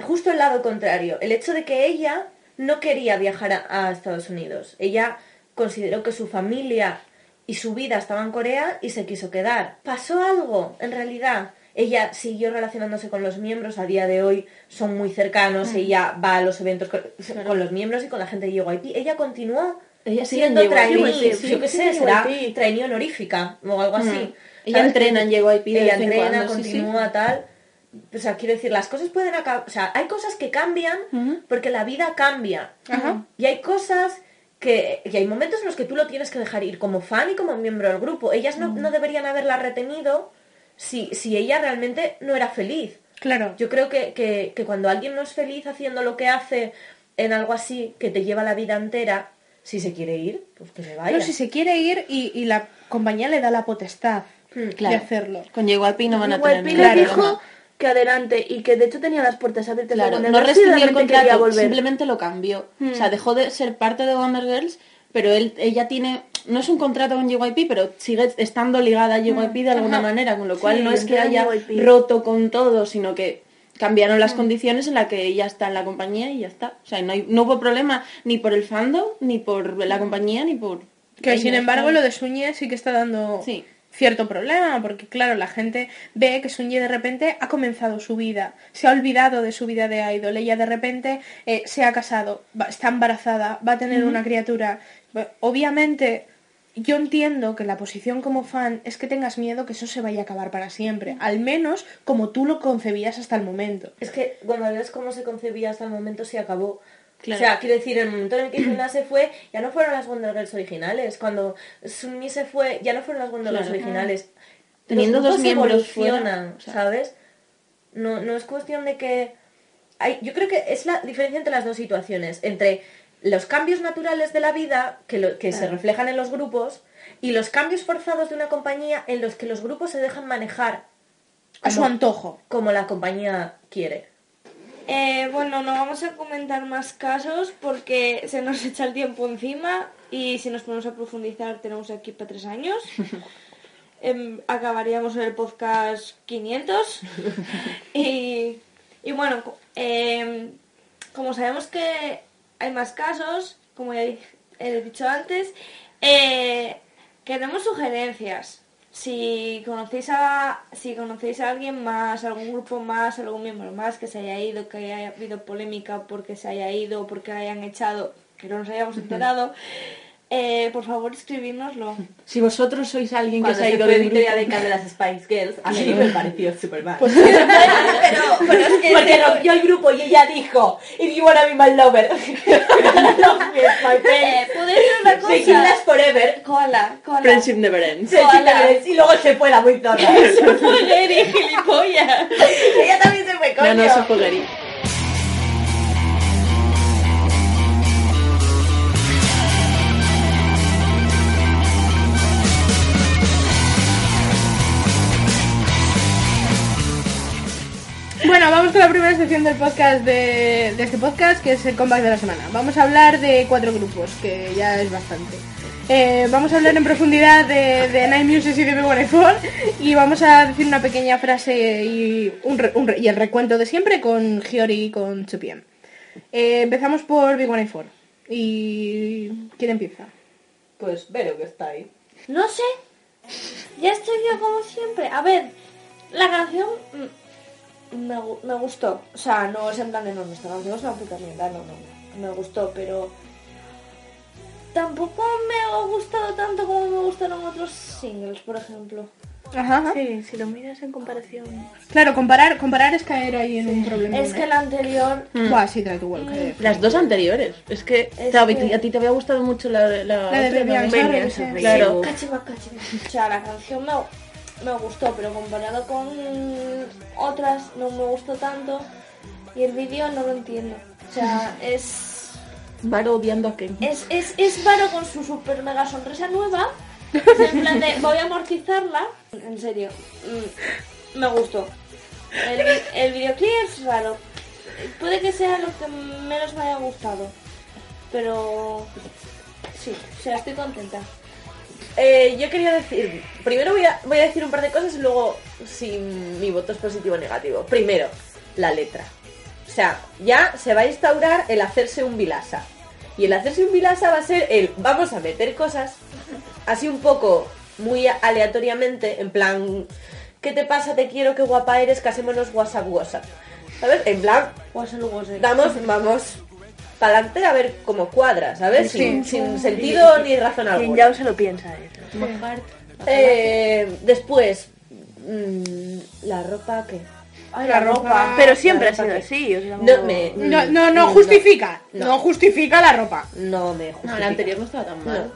justo el lado contrario. El hecho de que ella no quería viajar a, a Estados Unidos. Ella consideró que su familia y su vida estaba en Corea y se quiso quedar. Pasó algo, en realidad. Ella siguió relacionándose con los miembros, a día de hoy son muy cercanos, ella va a los eventos con, con los miembros y con la gente de JYP. Ella continuó Ella siendo trainee, sí, yo qué sí, sé, será trainee honorífica o algo así. Mm. Ella entrena en JYP de Ella entrena, cuando, continúa, tal. O sea, quiero decir, las cosas pueden acabar... O sea, hay cosas que cambian porque la vida cambia. Y hay cosas que... Y hay momentos en los que tú lo tienes que dejar ir como fan y como miembro del grupo. Ellas no, no deberían haberla retenido si, si ella realmente no era feliz. Claro. Yo creo que, que, que cuando alguien no es feliz haciendo lo que hace en algo así, que te lleva la vida entera, si se quiere ir, pues que se vaya. No, si se quiere ir y, y la compañía le da la potestad de Claro. hacerlo. Con JYP no van a tener le ningún dijo. Que adelante y que de hecho tenía las puertas abiertas de Claro, no rescindió el contrato, volver. simplemente lo cambió. O sea, dejó de ser parte de Wonder Girls, pero él, ella tiene no es un contrato con JYP, pero sigue estando ligada a JYP de alguna manera, con lo cual Sí, no es que haya JYP. roto con todo, sino que cambiaron las condiciones en las que ella está en la compañía y ya está. O sea, no, hay- no hubo problema ni por el fandom, ni por la compañía, ni por... Que sin embargo lo de Suñe sí que está dando Sí. Cierto problema, porque claro, la gente ve que Suñe de repente ha comenzado su vida, se ha olvidado de su vida de idol, ella de repente eh, se ha casado, va- está embarazada, va a tener una criatura. Obviamente, yo entiendo que la posición como fan es que tengas miedo que eso se vaya a acabar para siempre, al menos como tú lo concebías hasta el momento. Es que cuando ves cómo se concebía hasta el momento se acabó. Claro. O sea, quiero decir, el momento en el que Hyuna se fue, ya no fueron las Wonder Girls originales. Cuando Sunmi se fue, ya no fueron las Wonder Girls Claro. originales. Teniendo Los dos miembros fuera, evolucionan, o sea. ¿sabes? No, no es cuestión de que... Hay, yo creo que es la diferencia entre las dos situaciones. Entre los cambios naturales de la vida, que, lo- que se reflejan en los grupos, y los cambios forzados de una compañía en los que los grupos se dejan manejar A su antojo. como la compañía quiere. Eh, bueno, no vamos a comentar más casos porque se nos echa el tiempo encima y si nos ponemos a profundizar tenemos aquí para tres años. Em, acabaríamos en el podcast 500. y, y bueno, em, como sabemos que hay más casos, como ya he dicho antes, eh, queremos sugerencias. Si conocéis a si conocéis a alguien más, algún grupo más, algún miembro más que se haya ido, que haya habido polémica porque se haya ido, porque hayan echado, que no nos hayamos enterado, eh, por favor escribírnoslo. Si vosotros sois alguien que se ha se ido fue Victoria grupo... de de las Spice Girls, a mí me pareció súper mal. Pues pero, pero es que porque rompió el grupo y ella dijo, if you wanna be my lover, love me, my Eh, friend, ¿Puedo decir una cosa? last forever. Cola, cola. Friendship never ends. Se y luego se fue la muy zorra. Joder, gilipollas. ella también se fue, coño. No, no, eso jugaría. Bueno, vamos con la primera sección del podcast de, de este podcast, que es el comeback de la semana. Vamos a hablar de cuatro grupos, que ya es bastante. Eh, vamos a hablar en profundidad de, de Nine Muses y de Big One Four y vamos a decir una pequeña frase y, un un y el recuento de siempre con Giori y con 2PM. Eh, empezamos por Big One Four. ¿Y quién empieza? Pues Vero que está ahí. No sé. Ya estoy yo como siempre. A ver, la canción mm, me, me gustó. O sea, no es en plan de no, esta canción es una puta mierda, no, no. Me gustó, pero tampoco me ha gustado tanto como me gustaron otros singles, por ejemplo. Ajá, ajá. Sí, si lo miras en comparación. Claro, comparar, comparar es caer ahí en un problema. Es que la anterior Buah, sí, trae tu eh. Las dos anteriores. Es que, Es que- a ti te había gustado mucho la, la, La de Baby ¿no? Claro. Cachima, cachima. O sea, la canción me, me gustó, pero comparado con otras no me gustó tanto. Y el vídeo no lo entiendo. O sea, es... Varo odiando a Ken. Es, es, es Varo con su super mega sonrisa nueva. En plan de, voy a amortizarla. En serio, mm, me gustó. El, el videoclip es raro. Puede que sea lo que menos me haya gustado. Pero sí, o sea, estoy contenta. Eh, yo quería decir, primero voy a, voy a decir un par de cosas y luego si mi voto es positivo o negativo. Primero, la letra. O sea, ya se va a instaurar el hacerse un vilasa. Y el hacerse un vilasa va a ser el vamos a meter cosas así un poco muy aleatoriamente, en plan, ¿qué te pasa? Te quiero, qué guapa eres, casémonos WhatsApp, WhatsApp. ¿Sabes? En plan, damos, vamos para adelante a ver cómo cuadra, ¿sabes? Sin, sin sentido ni razón Quien alguna. ya se lo piensa eso. Eh, después, mm, la ropa que... Ay, La ropa- Pero siempre ha sido que- así. o sea, No, me, No, no, no justifica. No, No. justifica la ropa. No me No, justifica. la anterior no estaba tan mal. No.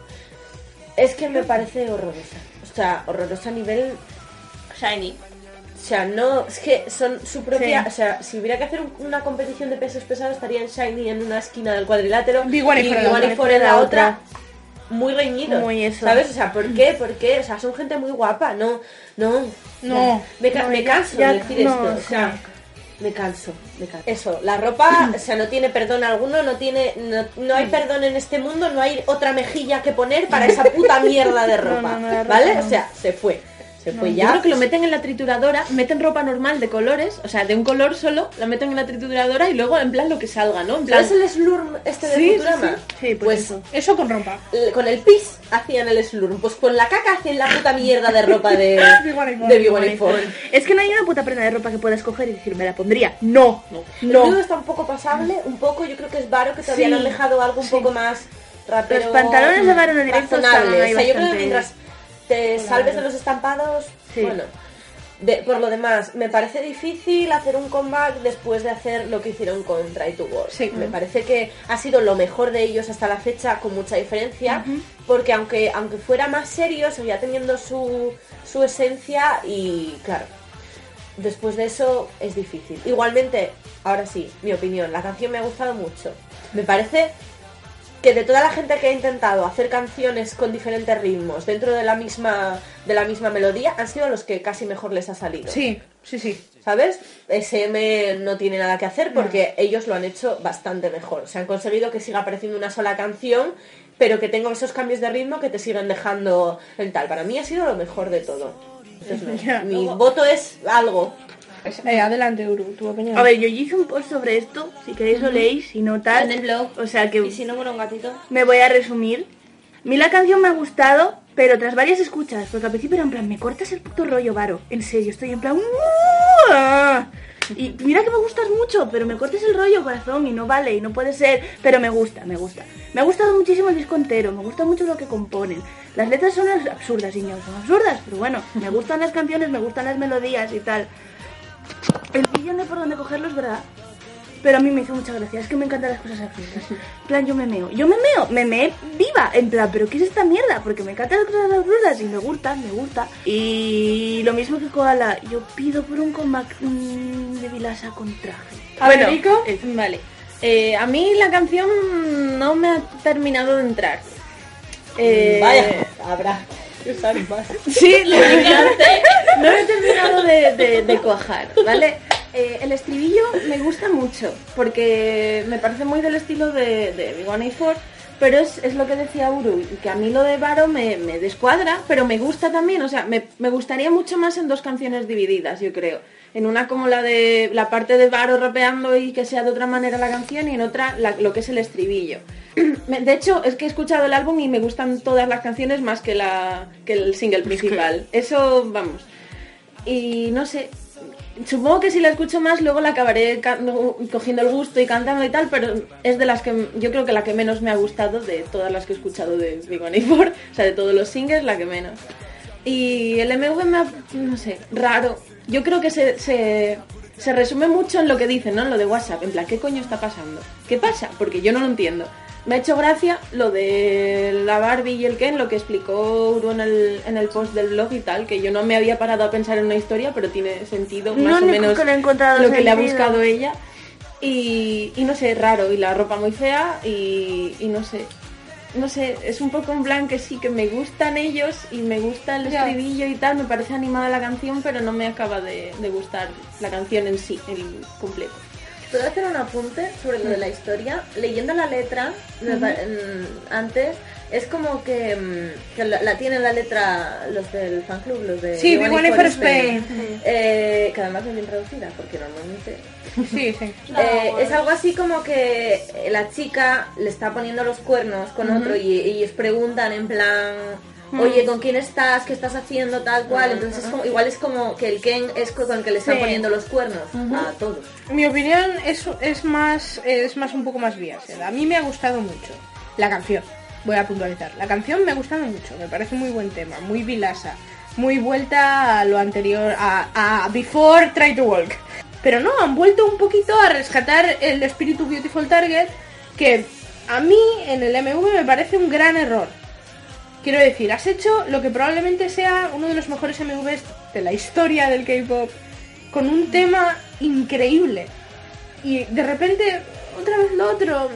Es que me parece horrorosa. O sea, horrorosa a nivel... Shiny. O sea, no... Es que son su propia... Sí. O sea, si hubiera que hacer un- una competición de pesos pesados, estarían Shiny en una esquina del cuadrilátero Big One y y y otra. Four en la otra. Muy reñidos. Muy eso. ¿Sabes? O sea, ¿por qué? ¿Por qué? O sea, son gente muy guapa. No, no. No. Me, ca- No, me ya- canso ya- de decir no, esto. O sí. sea, Me canso, me canso. Eso, la ropa, o sea, no tiene perdón alguno, no tiene, no, no hay perdón en este mundo, no hay otra mejilla que poner para esa puta mierda de ropa, no, no, la ropa ¿vale? no. O sea, se fue, se fue Yo ya. creo que lo meten en la trituradora, meten ropa normal de colores, o sea, de un color solo, la meten en la trituradora y luego en plan lo que salga, ¿no? En plan, ¿Sabes el slurm este de Sí, sí, Futurama? Sí, pues pues eso. Eso con ropa. con el pis hacían el slurm, pues con la caca hacían la puta mierda de ropa de de Big. Es que no hay una puta prenda de ropa que puedas coger y decir, me la pondría. No, El no. nudo está un poco pasable, un poco, yo creo que es Varo que todavía Sí, no han dejado algo un sí. poco más rapero. Los pantalones de Varo en el directo estaban ahí O sea, yo creo que mientras te salves de los estampados, Sí. bueno. De- por lo demás, me parece difícil hacer un comeback después de hacer lo que hicieron con Try to. Sí. Me parece que ha sido lo mejor de ellos hasta la fecha, con mucha diferencia, porque aunque, aunque fuera más serio, seguía teniendo su, su esencia y, claro, después de eso es difícil. Igualmente, ahora sí, mi opinión, la canción me ha gustado mucho. Me parece que de toda la gente que ha intentado hacer canciones con diferentes ritmos dentro de la misma de la misma melodía han sido los que casi mejor les ha salido. Sí, sí, sí. ¿Sabes? SM no tiene nada que hacer porque ellos lo han hecho bastante mejor. Se han conseguido que siga apareciendo una sola canción, pero que tenga esos cambios de ritmo que te siguen dejando el tal. Para mí ha sido lo mejor de todo. Entonces, mi voto es algo. Eh, adelante, Uru, tu opinión. A ver, yo hice un post sobre esto, si queréis lo leéis, si no tal. En el blog. O sea que Y si no, bueno, un gatito. me voy a resumir. A mí la canción me ha gustado, pero tras varias escuchas, porque al principio era en plan, me cortas el puto rollo, Varo. En serio, estoy en plan... "Uah". Y mira que me gustas mucho, pero me cortes el rollo, corazón, y no vale, y no puede ser, pero me gusta, me gusta. Me ha gustado muchísimo el disco entero, me gusta mucho lo que componen. Las letras son absurdas, niños, son absurdas, pero bueno, me gustan las canciones, me gustan las melodías y tal. El vídeo no por dónde cogerlo, es verdad. Pero a mí me hizo mucha gracia, es que me encantan las cosas absurdas. En plan, yo me meo. Yo me meo, me meé viva. En plan, ¿pero qué es esta mierda? Porque me encantan las cosas absurdas y me gusta, me gusta. Y lo mismo que Koala, yo pido por un comeback mm, de Vilasa con traje. A ver, Rico. eh, Vale. Eh, a mí la canción no me ha terminado de entrar. Eh, Vaya, habrá usar más. Sí, lo no he terminado de, de- ¿vale? Eh, el estribillo me gusta mucho, porque me parece muy del estilo de, de Big One Four, pero es, es lo que decía Uru, que a mí lo de Varo me, me descuadra, pero me gusta también, o sea, me, me gustaría mucho más en dos canciones divididas, yo creo. En una como la de la parte de Varo rapeando y que sea de otra manera la canción, y en otra lo que es el estribillo. De hecho, es que he escuchado el álbum y me gustan todas las canciones más que, la, que el single principal. Eso, vamos. Y no sé, supongo que si la escucho más luego la acabaré ca- cogiendo el gusto y cantando y tal, pero es de las que yo creo que la que menos me ha gustado de todas las que he escuchado de Big One Four, o sea, de todos los singles, la que menos. Y el MV me ha, no sé, raro. Yo creo que se, se, se resume mucho en lo que dicen, ¿no? En lo de WhatsApp, en plan, ¿qué coño está pasando? ¿Qué pasa? Porque yo no lo entiendo. Me ha hecho gracia lo de la Barbie y el Ken, lo que explicó Uru en el, en el post del blog y tal, que yo no me había parado a pensar en una historia, pero tiene sentido No, más o menos que lo que le ha buscado ella. Y, y no sé, raro, y la ropa muy fea, y, y no sé, no sé, es un poco en plan que sí, que me gustan ellos y me gusta el Ya. estribillo y tal, me parece animada la canción, pero no me acaba de, de gustar la canción en sí, el completo. ¿Puedo hacer un apunte sobre lo de la historia? Leyendo la letra, mm, antes, es como que, mm, que la, la tienen la letra los del fan club, los de Sí, Big One for Spain. Spain. Eh, que además es bien traducida, porque normalmente... Sí, sí. Eh, es algo así como que la chica le está poniendo los cuernos con otro y, y ellos preguntan en plan, oye, ¿con quién estás? ¿Qué estás haciendo? Tal cual. Entonces es como, igual es como que el Ken es con el que le está Sí. poniendo los cuernos a todos. Mi opinión es, es más es más un poco más biased. A mí me ha gustado mucho la canción. Voy a puntualizar. La canción me ha gustado mucho. Me parece muy buen tema, muy vilasa, muy vuelta a lo anterior, a, a Before Try to Walk. Pero no, han vuelto un poquito a rescatar el espíritu Beautiful Target que a mí en el MV me parece un gran error. Quiero decir, has hecho lo que probablemente sea uno de los mejores MVs de la historia del K-pop con un tema increíble. Y de repente, otra vez lo otro.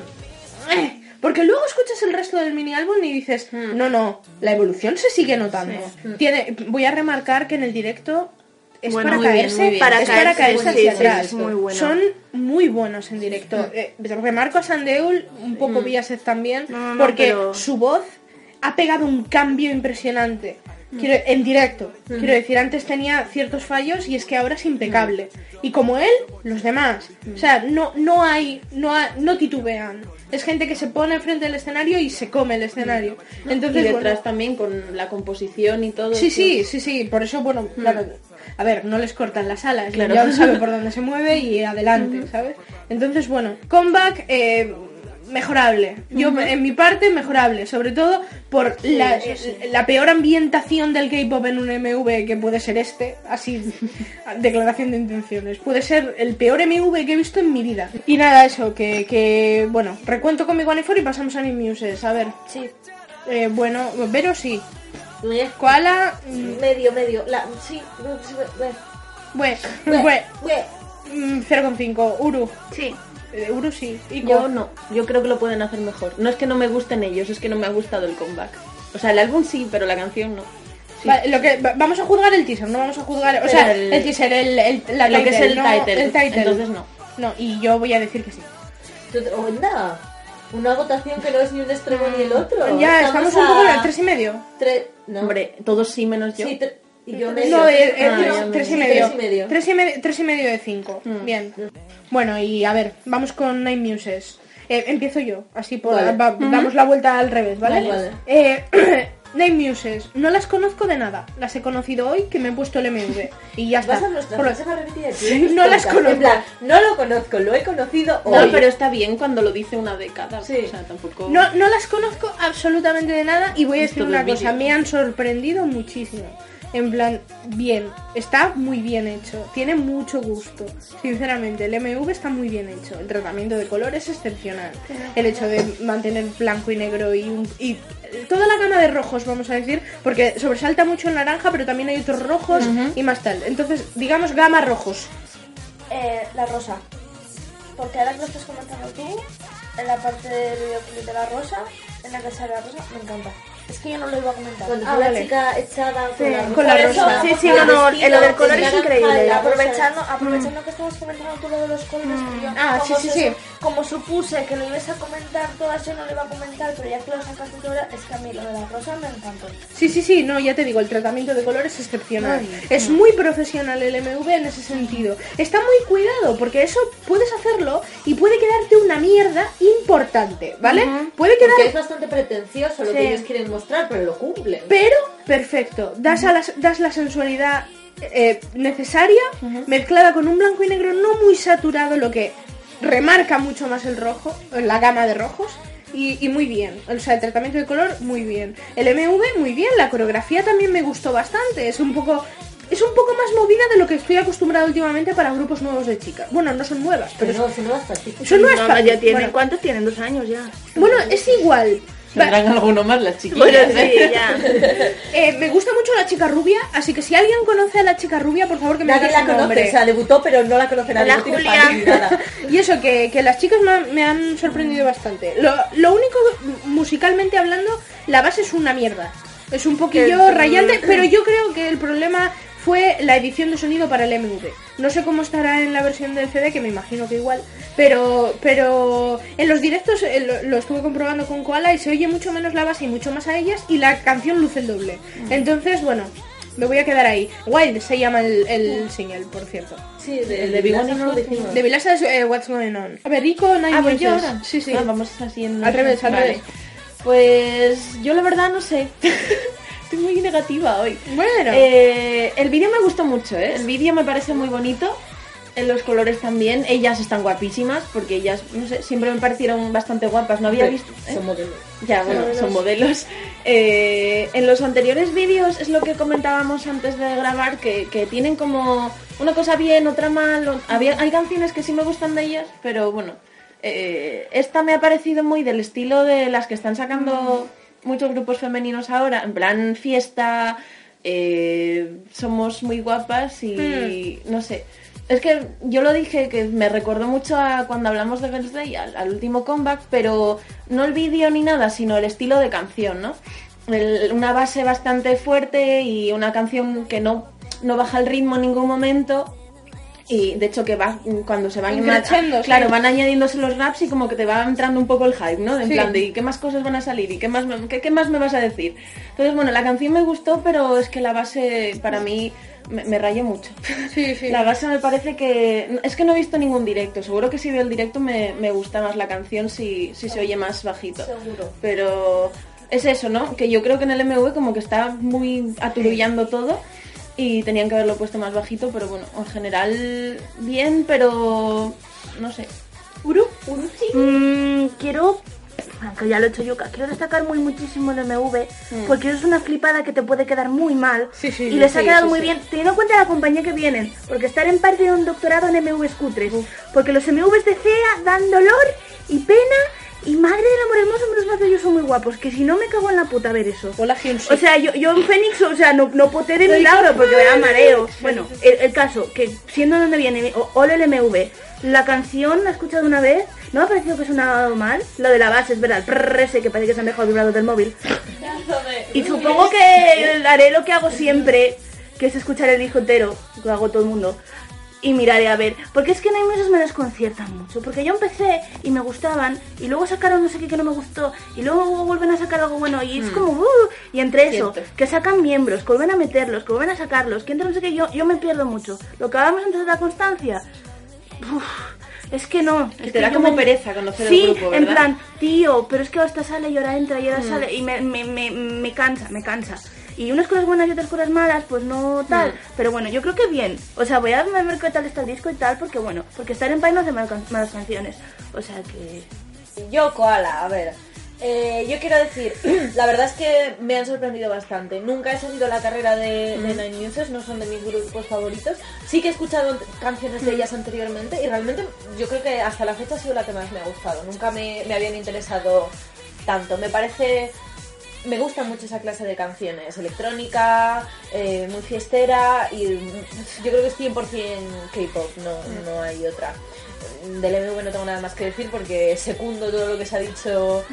Eh, Porque luego escuchas el resto del mini álbum y dices, no, no, la evolución se sigue notando. Tiene, voy a remarcar que en el directo es Bueno, para bien, caerse, muy bien. Para es para caerse, sí, hacia sí, atrás. es muy bueno. Son muy buenos en directo. Eh, remarco a Sandeul, un poco Biaset también, No, no, no, porque pero- su voz ha pegado un cambio impresionante. Quiero, en directo. Quiero decir, antes tenía ciertos fallos y es que ahora es impecable. Y como él, los demás. O sea, no, no hay, no ha- no titubean. Es gente que se pone enfrente del escenario y se come el escenario. Entonces, y detrás bueno, también con la composición y todo. Sí, sí, sí, sí, por eso, bueno, claro, a ver, no les cortan las alas, Claro. ya sabe por dónde se mueve y adelante, ¿sabes? Entonces, bueno, comeback eh, mejorable. Yo, en mi parte, mejorable, sobre todo por la, la peor ambientación del K-pop en un MV que puede ser este, así, declaración de intenciones. Puede ser el peor MV que he visto en mi vida. Y nada, eso, que, que bueno, recuento con mi One y pasamos a mi Muses. A ver, Sí, eh, bueno, Vero sí. Koala, mm, Medio, medio. La, sí, bueno. Bue, Bue, bue, bue. mm, 0,5. Uru. Sí. Eh, Uru sí. Y Yo no, yo creo que lo pueden hacer mejor. No es que no me gusten ellos, es que no me ha gustado el comeback. O sea, el álbum sí, pero la canción no. Sí. Vale, lo que, va- vamos a juzgar el teaser, no vamos a juzgar. O Pero sea, el- el, teaser, el, el- la Lo que es el no, title, el title. entonces no. No, y yo voy a decir que sí. Onda, una votación que no es ni un extremo ni el otro. ya, estamos un poco en el 3 y medio. Tres, no. Hombre, todos sí menos yo. Sí, tre- y yo medio. No, Ah, tres- y medio. tres y medio. Tres y medio, tres y medio de 5. Mm. Bien. Bueno, y a ver, vamos con Nine Muses. Eh, empiezo yo, así por, Vale. va- damos la vuelta al revés, ¿vale? Vale. Eh, Nine Muses, no las conozco de nada. Las he conocido hoy que me he puesto el MV. Y ya está. Por no las conozco. En plan, no lo conozco, lo he conocido hoy. No, pero está bien cuando lo dice una década. Sí. O sea, tampoco. No, no las conozco absolutamente de nada y voy a decir una cosa, me han sorprendido muchísimo. En plan, bien, está muy bien hecho, tiene mucho gusto. Sinceramente, el MV está muy bien hecho, el tratamiento de color es excepcional. El hecho de mantener blanco y negro y, un- y toda la gama de rojos, vamos a decir, porque sobresalta mucho el naranja, pero también hay otros rojos y más tal. Entonces, digamos gama rojos. Eh, la rosa. Porque ahora que lo estás comentando tú, en la parte del videoclip de la rosa, en la que sale la rosa, me encanta. Es que yo no lo iba a comentar. Cuando Ah, fue vale. la chica echada con la rosa. con la rosa. eso, Sí, sí, el no, no, en lo del color el es increíble. la rosa. Aprovechando, aprovechando que estabas comentando tú lo de los colores, que yo, Ah, como sí, sí, sí. Como supuse que lo ibas a comentar todas, yo no lo iba a comentar, pero ya que lo sacaste tú ahora, es que a mí lo de la rosa me encantó. Sí, sí, sí, no, ya te digo, el tratamiento de color es excepcional. es muy profesional el MV en ese sentido. Está muy cuidado, porque eso puedes hacerlo y puede quedarte una mierda importante, ¿vale? Puede Porque quedar... es bastante pretencioso lo Sí. que ellos quieren mostrar, pero lo cumplen. Pero, perfecto, das, a las- das la sensualidad eh, necesaria, mezclada con un blanco y negro no muy saturado, lo que remarca mucho más el rojo, la gama de rojos. Y, y muy bien, o sea, el tratamiento de color muy bien. El MV muy bien, la coreografía también me gustó bastante, es un poco... Es un poco más movida de lo que estoy acostumbrado últimamente para grupos nuevos de chicas. Bueno, no son nuevas, pero Pero no, son nuevas son nuevas. No, ya tienen, bueno, ¿Cuántos tienen? Dos años ya. bueno, es igual. Va- Tendrán alguno más las chiquillas. Bueno, ¿eh? sí, ya. Eh, me gusta mucho la chica rubia, así que si alguien conoce a la chica rubia, por favor que me Nadie diga la su nombre. conoce, o sea, debutó, pero no la conoce nadie. No tiene Julia. ni nada. Y eso, que, que las chicas me, han- me han sorprendido bastante. Lo, lo único, musicalmente hablando, la base es una mierda. Es un poquillo rayante, pero yo creo que el problema fue la edición de sonido para el MV. No sé cómo estará en la versión del CD, que me imagino que igual, pero pero en los directos eh, lo, lo estuve comprobando con Koala y se oye mucho menos la base y mucho más a ellas y la canción luce el doble. Entonces, bueno, me voy a quedar ahí. Wild se llama el, el single, por cierto. Sí, de, El de Last no lo dijimos. De Vilasa es eh, What's Going On. A ver, Rico, Nine Ah, pues yo ahora. Sí, sí. Ah, vamos así en... Al revés, al Vale. revés. Pues yo la verdad no sé. Estoy muy negativa hoy. Bueno. Eh, el vídeo me gustó mucho, ¿eh? El vídeo me parece muy bonito. En los colores también. Ellas están guapísimas porque ellas, no sé, siempre me parecieron bastante guapas. No había visto... ¿eh? Son modelos. Ya, bueno, son modelos. Eh, en los anteriores vídeos es lo que comentábamos antes de grabar, que, que tienen como una cosa bien, otra mal. Había, hay canciones que sí me gustan de ellas, pero bueno, eh, esta me ha parecido muy del estilo de las que están sacando muchos grupos femeninos ahora, en plan fiesta, eh, somos muy guapas y no sé. Es que yo lo dije que me recordó mucho a cuando hablamos de Wednesday, al, al último comeback, pero no el vídeo ni nada, sino el estilo de canción, ¿no? El- una base bastante fuerte y una canción que no no baja el ritmo en ningún momento. Y de hecho que va cuando se van Increciendo, sí. claro, van añadiéndose los raps y como que te va entrando un poco el hype, ¿no? En Sí. plan de ¿y qué más cosas van a salir? ¿Y qué más, me, qué, qué más me vas a decir? Entonces, bueno, la canción me gustó, pero es que la base para mí me, me rayó mucho. Sí, sí. La base me parece que... Es que no he visto ningún directo. Seguro que si veo el directo me, me gusta más la canción si, si se oye más bajito. Seguro. Pero es eso, ¿no? Que yo creo que en el MV como que está muy aturullando todo y tenían que haberlo puesto más bajito, pero bueno, en general bien, pero no sé. Uru, Uru, Mm, quiero, aunque ya lo he hecho yo, quiero destacar muy muchísimo el MV, porque es una flipada que te puede quedar muy mal. Sí, sí, y les ha sí, quedado sí, muy sí. bien, teniendo en cuenta la compañía que vienen, porque estar en parte de un doctorado en MVs cutres, porque los MVs de CEA dan dolor y pena, y madre del amor hermoso, que ellos son muy guapos, que si no me cago en la puta ver eso. Hola, Hyunsi. O sea, yo, yo en Fénix, o sea, no, no poté de milagro porque me da mareo. Bueno, el, el caso, que siendo donde viene, o, o el MV, la canción la he escuchado una vez, no me ha parecido que sonaba mal. Lo de la base, es verdad, el prrr ese que parece que se han dejado el vibrador del móvil. Y supongo que haré lo que hago siempre, que es escuchar el disco entero, que lo hago todo el mundo. Y miraré a ver, porque es que no hay meses me desconciertan mucho, porque yo empecé y me gustaban, y luego sacaron no sé qué que no me gustó, y luego vuelven a sacar algo bueno, y es como, uh, y entre eso, que sacan miembros, que vuelven a meterlos, que vuelven a sacarlos, que entra no sé qué, yo, yo me pierdo mucho. Lo que hablamos antes de la constancia, uf, es que no. Que es te da como me- pereza conocer el sí, en plan, tío, pero es que ahora esta sale y ahora entra y ahora Mm. sale, y me, me, me, me cansa, me cansa. Y unas cosas buenas y otras cosas malas, pues no tal. Mm. Pero bueno, yo creo que bien. O sea, voy a ver qué tal está el disco y tal, porque bueno, porque estar en Pai no hace mal can- malas canciones. O sea que... Yo, Koala, a ver. eh, yo quiero decir, la verdad es que me han sorprendido bastante. Nunca he seguido la carrera de, de Nine Muses, no son de mis grupos favoritos. Sí que he escuchado canciones de ellas anteriormente y realmente yo creo que hasta la fecha ha sido la que más me ha gustado. Nunca me, me habían interesado tanto. Me parece me gusta mucho esa clase de canciones, electrónica, eh, muy fiestera y yo creo que es 100% K-pop, no, no hay otra. Del MV no tengo nada más que decir porque secundo todo lo que se ha dicho,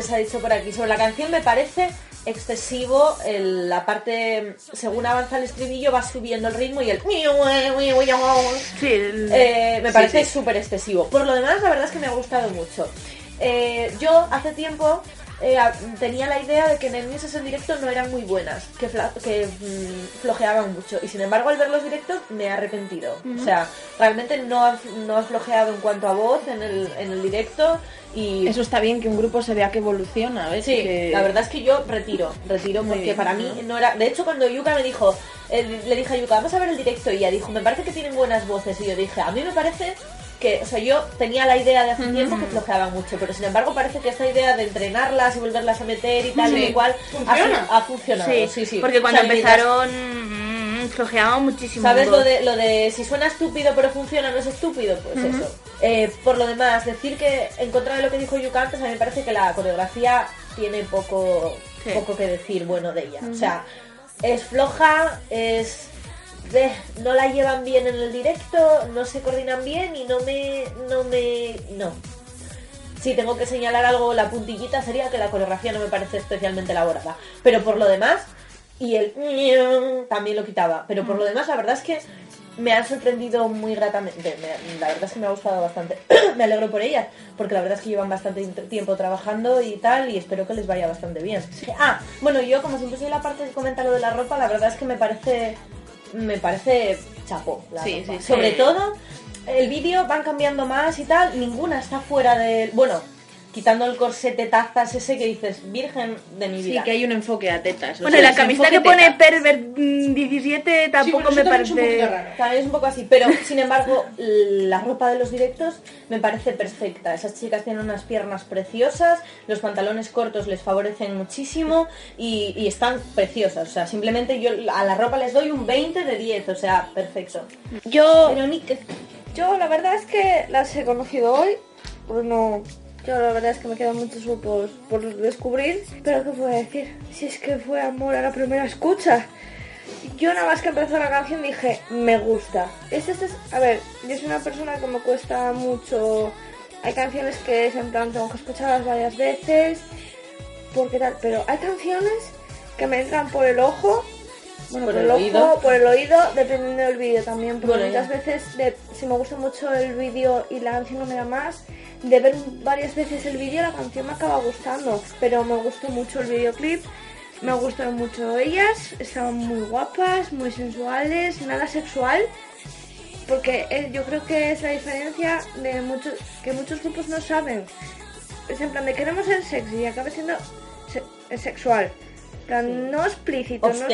se ha dicho por aquí. Sobre la canción me parece excesivo el- la parte, según avanza el estribillo va subiendo el ritmo y el... Eh, me parece súper excesivo. Por lo demás, la verdad es que me ha gustado mucho. Eh, yo hace tiempo eh, tenía la idea de que en el Muses en directo no eran muy buenas, que, que mm, flojeaban mucho. Y sin embargo, al ver los directos me he arrepentido. O sea, realmente no ha, no ha flojeado en cuanto a voz en el, en el directo. Y Eso está bien que un grupo se vea que evoluciona, ¿ves? Sí, Que- la verdad es que yo retiro, retiro Muy porque bien, para mí no era... De hecho, cuando Yuka me dijo, eh, le dije a Yuka, vamos a ver el directo y ella dijo, me parece que tienen buenas voces y yo dije, a mí me parece que, o sea, yo tenía la idea de hace tiempo que flojeaban mucho, pero sin embargo parece que esta idea de entrenarlas y volverlas a meter y tal y Sí. cual ha, Funciona. fu- ha funcionado. sí, Sí, sí. porque cuando O sea, mientras- empezaron mm, flojeaban muchísimo. ¿Sabes lo de, lo de si suena estúpido pero funciona no es estúpido? Pues eso. Eh, por lo demás, decir que en contra de lo que dijo Yuka antes, a mí me parece que la coreografía tiene poco, Sí. poco que decir bueno de ella. O sea, es floja, es... no la llevan bien en el directo, no se coordinan bien y no me... no me... no. Si tengo que señalar algo, la puntillita sería que la coreografía no me parece especialmente elaborada. Pero por lo demás, y el también lo quitaba. Pero por lo demás, la verdad es que me han sorprendido muy gratamente. Me- la verdad es que me ha gustado bastante. me alegro por ellas, porque la verdad es que llevan bastante tiempo trabajando y tal, y espero que les vaya bastante bien. Ah, bueno, yo como siempre soy la parte que comenta lo de la ropa, la verdad es que me parece. Me parece chapó. La Sí, sí. Sobre todo, el vídeo van cambiando más y tal, ninguna está fuera del. Bueno, quitando el corsete tazas ese que dices, virgen de mi Sí, vida. que hay un enfoque a tetas. o Bueno, sea, la camiseta que pone teta. Pervert mm, 17 tampoco me parece... También es un poco así, pero sin embargo, la ropa de los directos me parece perfecta. Esas chicas tienen unas piernas preciosas, los pantalones cortos les favorecen muchísimo y, y están preciosas. O sea, simplemente yo a la ropa les doy un 20 de 10, o sea, perfecto. Yo, Veronique, yo la verdad es que las he conocido hoy, pero no... Yo la verdad es que me quedan muchos grupos por descubrir, pero ¿qué puedo decir? Si es que fue amor a la primera escucha. Yo nada más que empezó la canción dije, me gusta. Es, es, es- a ver, yo soy una persona que me cuesta mucho... Hay canciones que es en plan, tengo que escucharlas varias veces, porque tal, pero hay canciones que me entran por el ojo Bueno, por por, el el oído. ojo, por el oído, dependiendo del vídeo también. Porque Bueno, muchas ya. veces, de- si me gusta mucho el vídeo y la canción no me da más, de ver varias veces el vídeo, la canción me acaba gustando. Pero me gustó mucho el videoclip, me gustaron mucho ellas, estaban muy guapas, muy sensuales, nada sexual. Porque eh, yo creo que es la diferencia de muchos que muchos grupos no saben. Es en plan de queremos ser sexy y acaba siendo se- sexual. Plan, no explícito, no sé.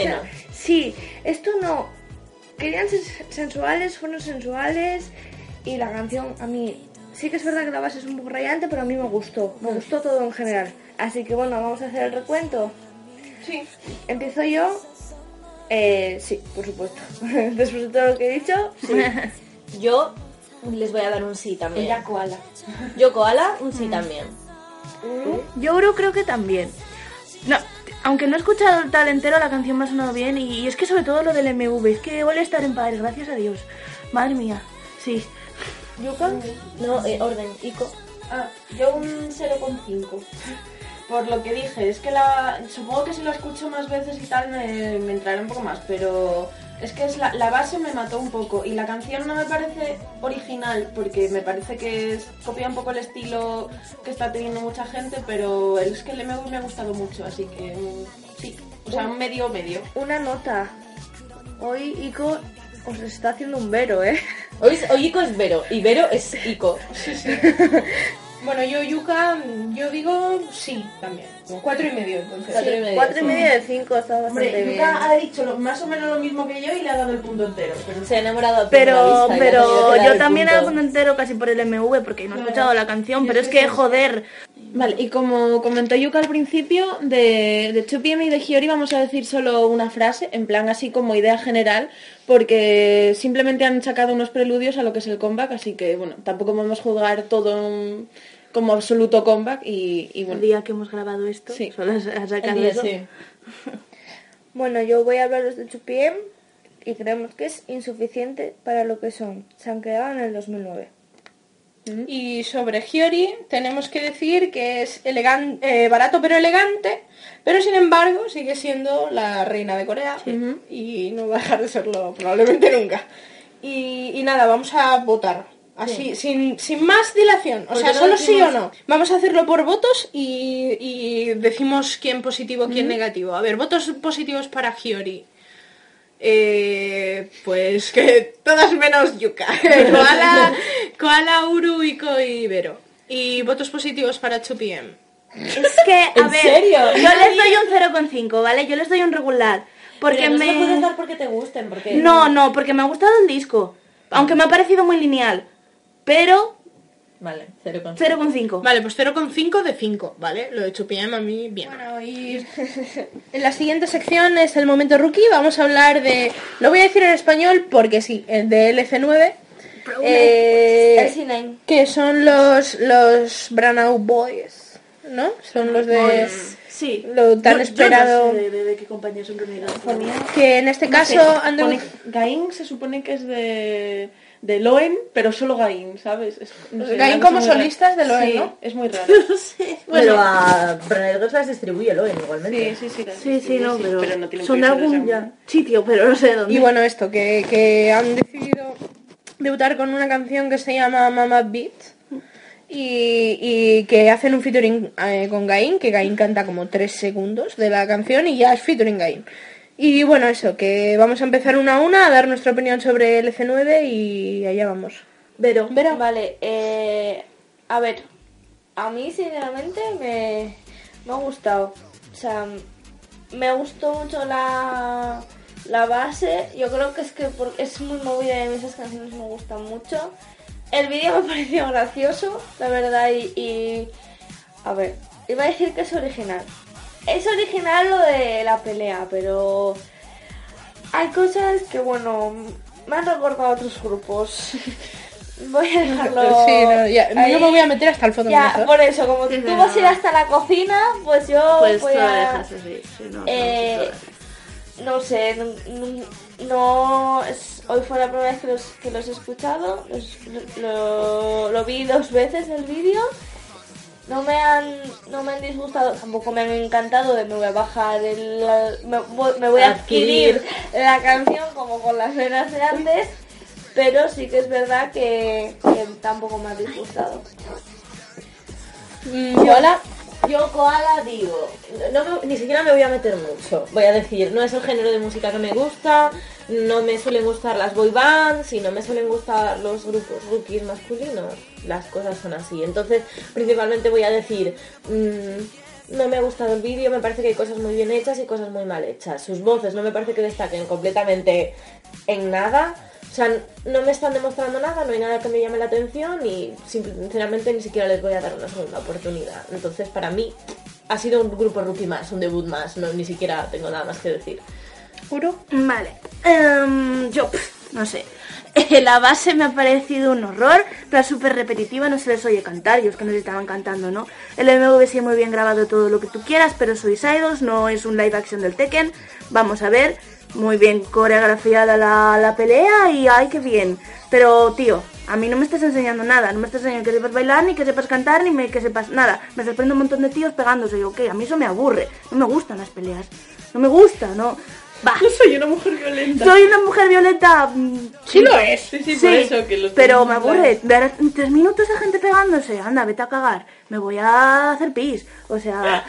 Sí, esto no. Querían ser sensuales, fueron sensuales y la canción a mí sí que es verdad que la base es un poco rayante, pero a mí me gustó, me gustó todo en general. Así que bueno, vamos a hacer el recuento. Sí. Empiezo yo. Eh, sí, por supuesto. Después de todo lo que he dicho, sí. Yo les voy a dar un sí también. Ella koala. Yo koala, un sí también. Yo Uru creo que también. No, aunque no he escuchado el tal entero, la canción me ha sonado bien. Y, y es que sobre todo lo del MV, es que vuelve a estar en padres, gracias a Dios. Madre mía, sí. Yuka, no, eh, orden, Ico. Ah, yo un 0,5. Por lo que dije, es que la. Supongo que si lo escucho más veces y tal me, me entrará un poco más, pero es que es la, la base me mató un poco y la canción no me parece original porque me parece que es- copia un poco el estilo que está teniendo mucha gente, pero es que el MV me ha gustado mucho, así que mm, sí. O sea, un medio medio. Una nota. Hoy Ico os está haciendo un vero, ¿eh? Hoy, hoy Ico es Vero y Vero es Ico. Bueno, yo Yuka, yo digo sí también. Cuatro y medio entonces. Cuatro y medio. Cuatro y medio de cinco, está bastante Hombre, bien. Yuka ha dicho lo- más o menos lo mismo que yo y le ha dado el punto entero. Pero Se ha enamorado Pero, vista pero yo el también punto. hago un entero casi por el MV porque no he escuchado la canción, pero es que joder, Vale, y como comentó Yuka al principio, de, de 2PM y de Hiyori vamos a decir solo una frase, en plan así como idea general, porque simplemente han sacado unos preludios a lo que es el comeback, así que bueno, tampoco podemos juzgar todo un- como absoluto comeback y, y el bueno. día que hemos grabado esto, Sí. solo has, has El sacado día, eso. sí. Bueno, yo voy a hablaros de 2PM y creemos que es insuficiente para lo que son. Se han creado en el 2009. Y sobre Hyori tenemos que decir que es elegan- eh, barato pero elegante, pero sin embargo sigue siendo la reina de Corea y no va a dejar de serlo probablemente nunca. Y, y nada, vamos a votar. Así, sin, sin más dilación. O ¿Por sea, solo sí o no. Vamos a hacerlo por votos y, y decimos quién positivo, quién negativo. A ver, votos positivos para Hyori. Eh, pues que todas menos Yuka. Koala, Koala, Uru, Iko y Vero. Y votos positivos para 2PM. Es que, a ¿En ver, serio? yo les doy un 0,5, ¿vale? Yo les doy un regular. Porque Pero no se lo puedes me... dar porque te gusten, porque... No, no, porque me ha gustado el disco. Aunque me ha parecido muy lineal. Pero Vale, 0,5. 0,5. Vale, pues 0,5 de 5, ¿vale? Lo de 2PM a mí bien. Bueno, y en la siguiente sección es el momento rookie. Vamos a hablar de, lo voy a decir en español porque sí, el de LC9. eh, El C9. que son los los Branagh Boys, ¿no? Son los de Sí. lo tan Yo- esperado Yo no sé de, de qué compañía son reunidas. que en este caso debu- Gain se supone que es de, de Loen, pero solo Gain, ¿sabes? Es- no sé, Gain como solistas de Loen, Sí, ¿no? es muy raro. No sé. Pero a Brunel Girls las distribuye Loen igualmente. Sí, sí, sí. Sí, sí, no, pero, no tienen son de algún sitio, pero no sé dónde. y bueno esto que, que han decidido debutar con una canción que se llama Mama Beat y, y que hacen un featuring eh, con Gain, que Gain canta como 3 segundos de la canción y ya es featuring Gain. Y bueno, eso, que vamos a empezar una a una a dar nuestra opinión sobre el EC9 y allá vamos. Pero, Vera. vale, eh, a ver, a mí sinceramente me, me ha gustado. O sea, me gustó mucho la, la base. Yo creo que es que por- es muy movida y esas canciones me gustan mucho. El vídeo me pareció gracioso, la verdad, y, y- A ver, iba a decir que es original. Es original lo de la pelea, pero... Hay cosas que, bueno, me han recordado a otros grupos. Voy a dejarlo. Sí, no, ya, ahí. yo me voy a meter hasta el fondo. Ya, por eso, como tú vas a ir hasta la cocina, pues yo Pues voy a... dejas así. sí, no, no, Eh, no sé, no, no- no es- hoy fue la primera vez que los, que los he escuchado, los- lo, lo vi dos veces el vídeo no me han no me han disgustado, tampoco me han encantado de me voy a bajar el me, voy- me voy a adquirir la canción como con las venas de antes, pero sí que es verdad que, que tampoco me ha disgustado. Mm, yo la- Yo, Koala, digo, no me- ni siquiera me voy a meter mucho. Voy a decir, no es el género de música que me gusta, no me suelen gustar las boy bands y no me suelen gustar los grupos rookies masculinos. Las cosas son así. Entonces, principalmente voy a decir, mm, no me ha gustado el vídeo, me parece que hay cosas muy bien hechas y cosas muy mal hechas. Sus voces no me parece que destaquen completamente en nada. O sea, no me están demostrando nada, no hay nada que me llame la atención y sinceramente ni siquiera les voy a dar una segunda oportunidad. Entonces, para mí, ha sido un grupo rookie más, un debut más, no, ni siquiera tengo nada más que decir. ¿Juro? Vale. Em, yo, no sé. La base me ha parecido un horror, pero súper repetitiva, no se les oye cantar, y es que nos estaban cantando, ¿no? El MV sí muy bien grabado todo lo que tú quieras, pero sois idols, no es un live action del Tekken. Vamos a ver, muy bien coreografiada la, la pelea y ay, qué bien. Pero, tío, a mí no me estás enseñando nada, no me estás enseñando que sepas bailar, ni que sepas cantar, ni que sepas nada. Me poniendo un montón de tíos pegándose, y ok, a mí eso me aburre, no me gustan las peleas, no me gusta, no... Va. soy una mujer violenta. Soy una mujer violeta. mm, Sí lo es. Sí, sí, por eso que los pero me aburre. Ver tres minutos de gente pegándose. Anda, vete a cagar. Me voy a hacer pis. O sea,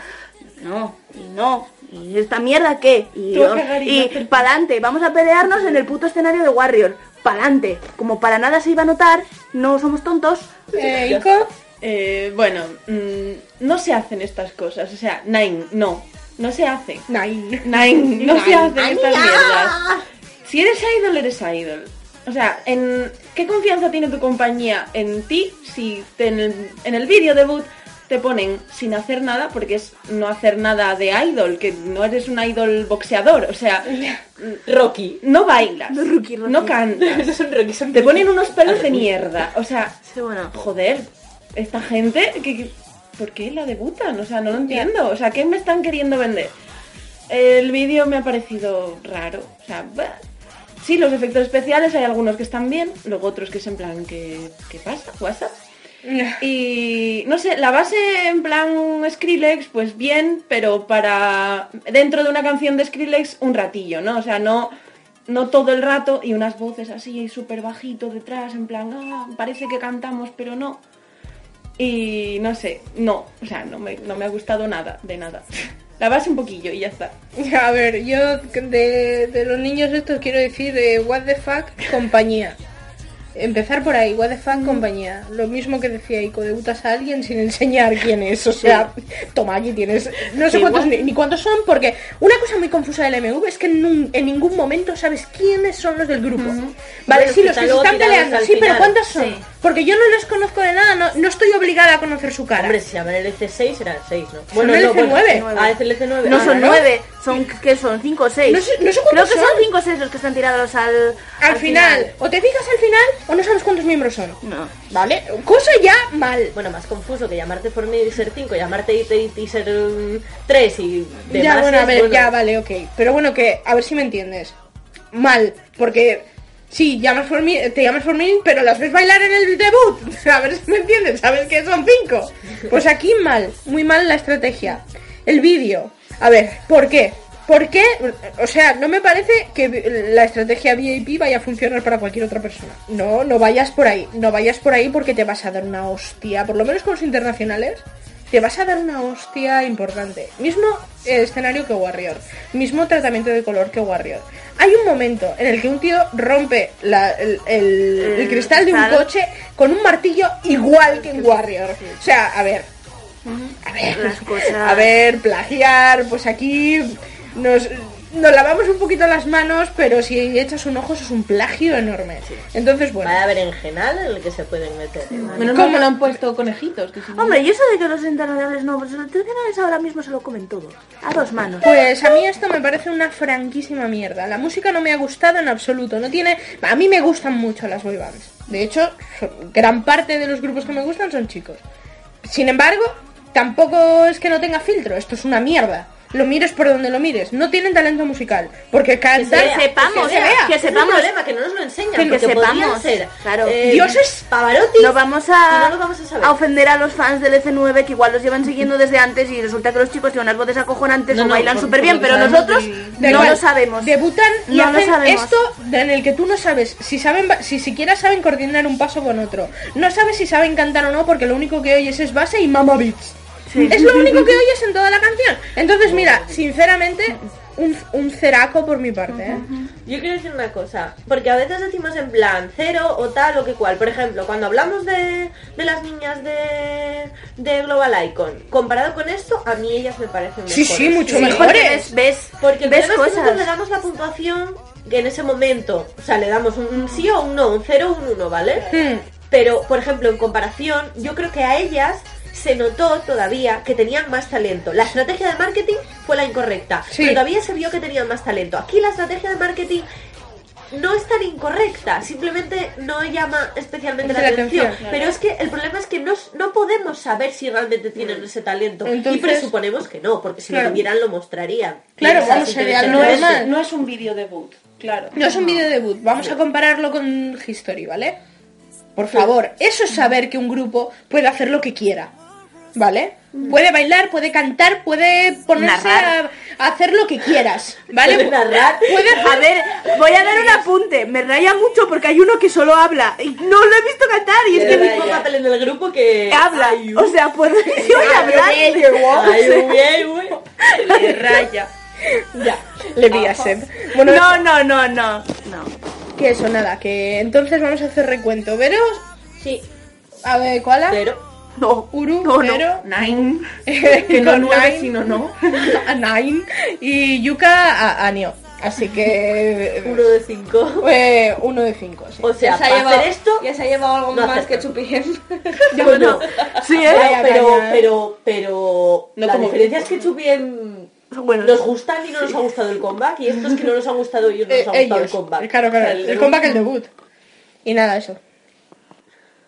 no, y no. ¿Y esta mierda qué? Y, Tú a cagar y no pa'lante. Vamos a pelearnos en el puto escenario de Warrior. Pa'lante. Como para nada se iba a notar, no somos tontos. Eh, Ico, Eh, bueno, mm, no se hacen estas cosas. O sea, Nine, no. No se hacen. Nine. Nine, no se hacen estas mierdas. Si eres idol, eres idol. O sea, en ¿qué confianza tiene tu compañía en ti si te- en el, en el vídeo debut te ponen sin hacer nada, porque es no hacer nada de idol, que no eres un idol boxeador, o sea, Rocky. no bailas, No, Rocky, Rocky. no cantas, son Rocky, son te ponen unos pelos de mierda, o sea, Sí, bueno. joder, esta gente, que- ¿por qué la debutan? O sea, no lo entiendo. O sea, ¿qué me están queriendo vender? El vídeo me ha parecido raro. O sea, bah. sí, los efectos especiales hay algunos que están bien, luego otros que es en plan, ¿qué, qué pasa? ¿WhatsApp? Y no sé, la base en plan Skrillex, pues bien, pero para dentro de una canción de Skrillex un ratillo, ¿no? O sea, no, no todo el rato y unas voces así súper bajito detrás, en plan, ah, parece que cantamos, pero no. Y no sé, no, o sea, no me, no me ha gustado nada, de nada. La base un poquillo y ya está. A ver, yo de, de los niños estos quiero decir eh, what the fuck compañía. Empezar por ahí, what the fuck compañía. Lo mismo que decía Ico, debutas a alguien sin enseñar quién es. O sea, toma, aquí tienes. No sé Sí, cuántos ni, ni cuántos son, porque una cosa muy confusa del MV es que en, en ningún momento sabes quiénes son los del grupo. Vale, Bueno, sí, los que están se están peleando, al sí, pero final. ¿cuántos son? Sí. Porque yo no les conozco de nada, no, no estoy obligada a conocer su cara. Hombre, si llaman el EC6 serán 6, ¿no? Son el EC9. Ah, es el EC9. No Ah, son ¿no? nueve, son que son cinco o seis. No sé- no sé Creo que son son. cinco o seis los que están tirados al, al final, o te fijas al final o no sabes cuántos miembros son. No. ¿Vale? Cosa ya mal. Bueno, más confuso que llamarte For Me y ser 5, llamarte IT y ser 3 y demás. ya, bueno, a ver, bueno, ya, vale, ok. Pero bueno, que, a ver si me entiendes. Mal, porque sí, llamas por mí, te llamas por mí, pero las ves bailar en el debut. A ver si me entiendes, sabes que son cinco. Pues aquí mal, muy mal la estrategia. El vídeo. A ver, ¿por qué? ¿Por qué? O sea, no me parece que la estrategia VIP vaya a funcionar para cualquier otra persona. No, no vayas por ahí. No vayas por ahí porque te vas a dar una hostia. Por lo menos con los internacionales, te vas a dar una hostia importante. Mismo eh, escenario que Warrior. Mismo tratamiento de color que Warrior. Hay un momento en el que un tío rompe la- el, el- el El cristal de un coche con un martillo igual que en Warrior. O sea, a ver. A ver, Las cosas- a ver, plagiar, pues aquí nos, nos lavamos un poquito las manos, pero si echas un ojo eso es un plagio enorme. Entonces, bueno. Vaya berenjenal en el que se pueden meter. Menos mal que no han puesto conejitos. Que si no- Hombre, yo sé de que los internacionales no, pues los internacionales ahora mismo se lo comen todo. A dos manos. Pues a mí esto me parece una franquísima mierda. La música no me ha gustado en absoluto. No tiene. A mí me gustan mucho las boy bands. De hecho, gran parte de los grupos que me gustan son chicos. Sin embargo, tampoco es que no tenga filtro. Esto es una mierda. Lo mires por donde lo mires, no tienen talento musical. Porque cantan... Que sepamos, que se vea. que es sepamos. problema, que no nos lo enseñan. Que porque sepamos, ser claro. eh, Dioses Pavarotti. No vamos a, no lo vamos a saber. ofender a los fans del F9 que igual los llevan siguiendo desde antes y resulta que los chicos tienen unas voces acojonantes No, o no, bailan súper bien, pero nosotros no igual, lo sabemos. Debutan y No lo hacen sabemos. esto en el que tú no sabes si saben ba- si siquiera saben coordinar un paso con otro. No sabes si saben cantar o no porque lo único que oyes es base y mama beats. Es lo único que oyes en toda la canción. Entonces, mira, sinceramente, un, un ceraco por mi parte, ¿eh? Yo quiero decir una cosa, porque a veces decimos en plan cero o tal o que cual. Por ejemplo, cuando hablamos de, de las niñas de, de Global Icon, comparado con esto, a mí ellas me parecen mejores. Sí, sí, mucho mejores. ves, Porque ves que nosotros le damos la puntuación que en ese momento, o sea, le damos un, un sí o un no, un cero o un uno, ¿vale? Hmm. Pero, por ejemplo, en comparación, yo creo que a ellas se notó todavía que tenían más talento. La estrategia de marketing fue la incorrecta, Sí. pero todavía se vio que tenían más talento. Aquí la estrategia de marketing no es tan incorrecta, simplemente no llama especialmente la La atención. atención, Pero es que el problema es que no, no podemos saber si realmente tienen ese talento. y presuponemos que no, porque si Claro. lo tuvieran lo mostrarían. Claro, vamos, sería es-. No es un vídeo debut, claro. No es un vídeo debut, vamos a compararlo con History, ¿vale? Por favor, eso es saber que un grupo puede hacer lo que quiera, ¿vale? Puede bailar, puede cantar, puede ponerse a, a hacer lo que quieras, ¿vale? Puede narrar. Puede A ver, voy a dar un apunte. Me raya mucho porque hay uno que solo habla. Y no lo he visto cantar. Y es que el mismo papel en el grupo que... habla. Ay, O sea, puedo yo hablar. ay, uy, ay, uy. Me raya. Ya, le vi a Seb. Bueno, No, no, no, no. No. que eso, nada, que entonces vamos a hacer recuento. Veros, Sí, a ver, ¿cuál? pero... No, Uru, No, no. Vero, Nine. que no nueve, sino no. a Nine y Yuka a, a Nio. Así que Uno de cinco. eh, uno de cinco. sí. O sea, Ya se ha para llevado- hacer esto... Ya se ha llevado algo no más que. Chupien. Bueno, Sí, ¿eh? Vaya, pero, vaya. pero, pero... No la como- diferencia es que Chupien... Bueno, Nos gustan y no nos ha gustado el comeback y estos que no nos han gustado ellos nos Eh, ha gustado el comeback. Claro, claro. O sea, el, comeback, el debut. Y nada, eso.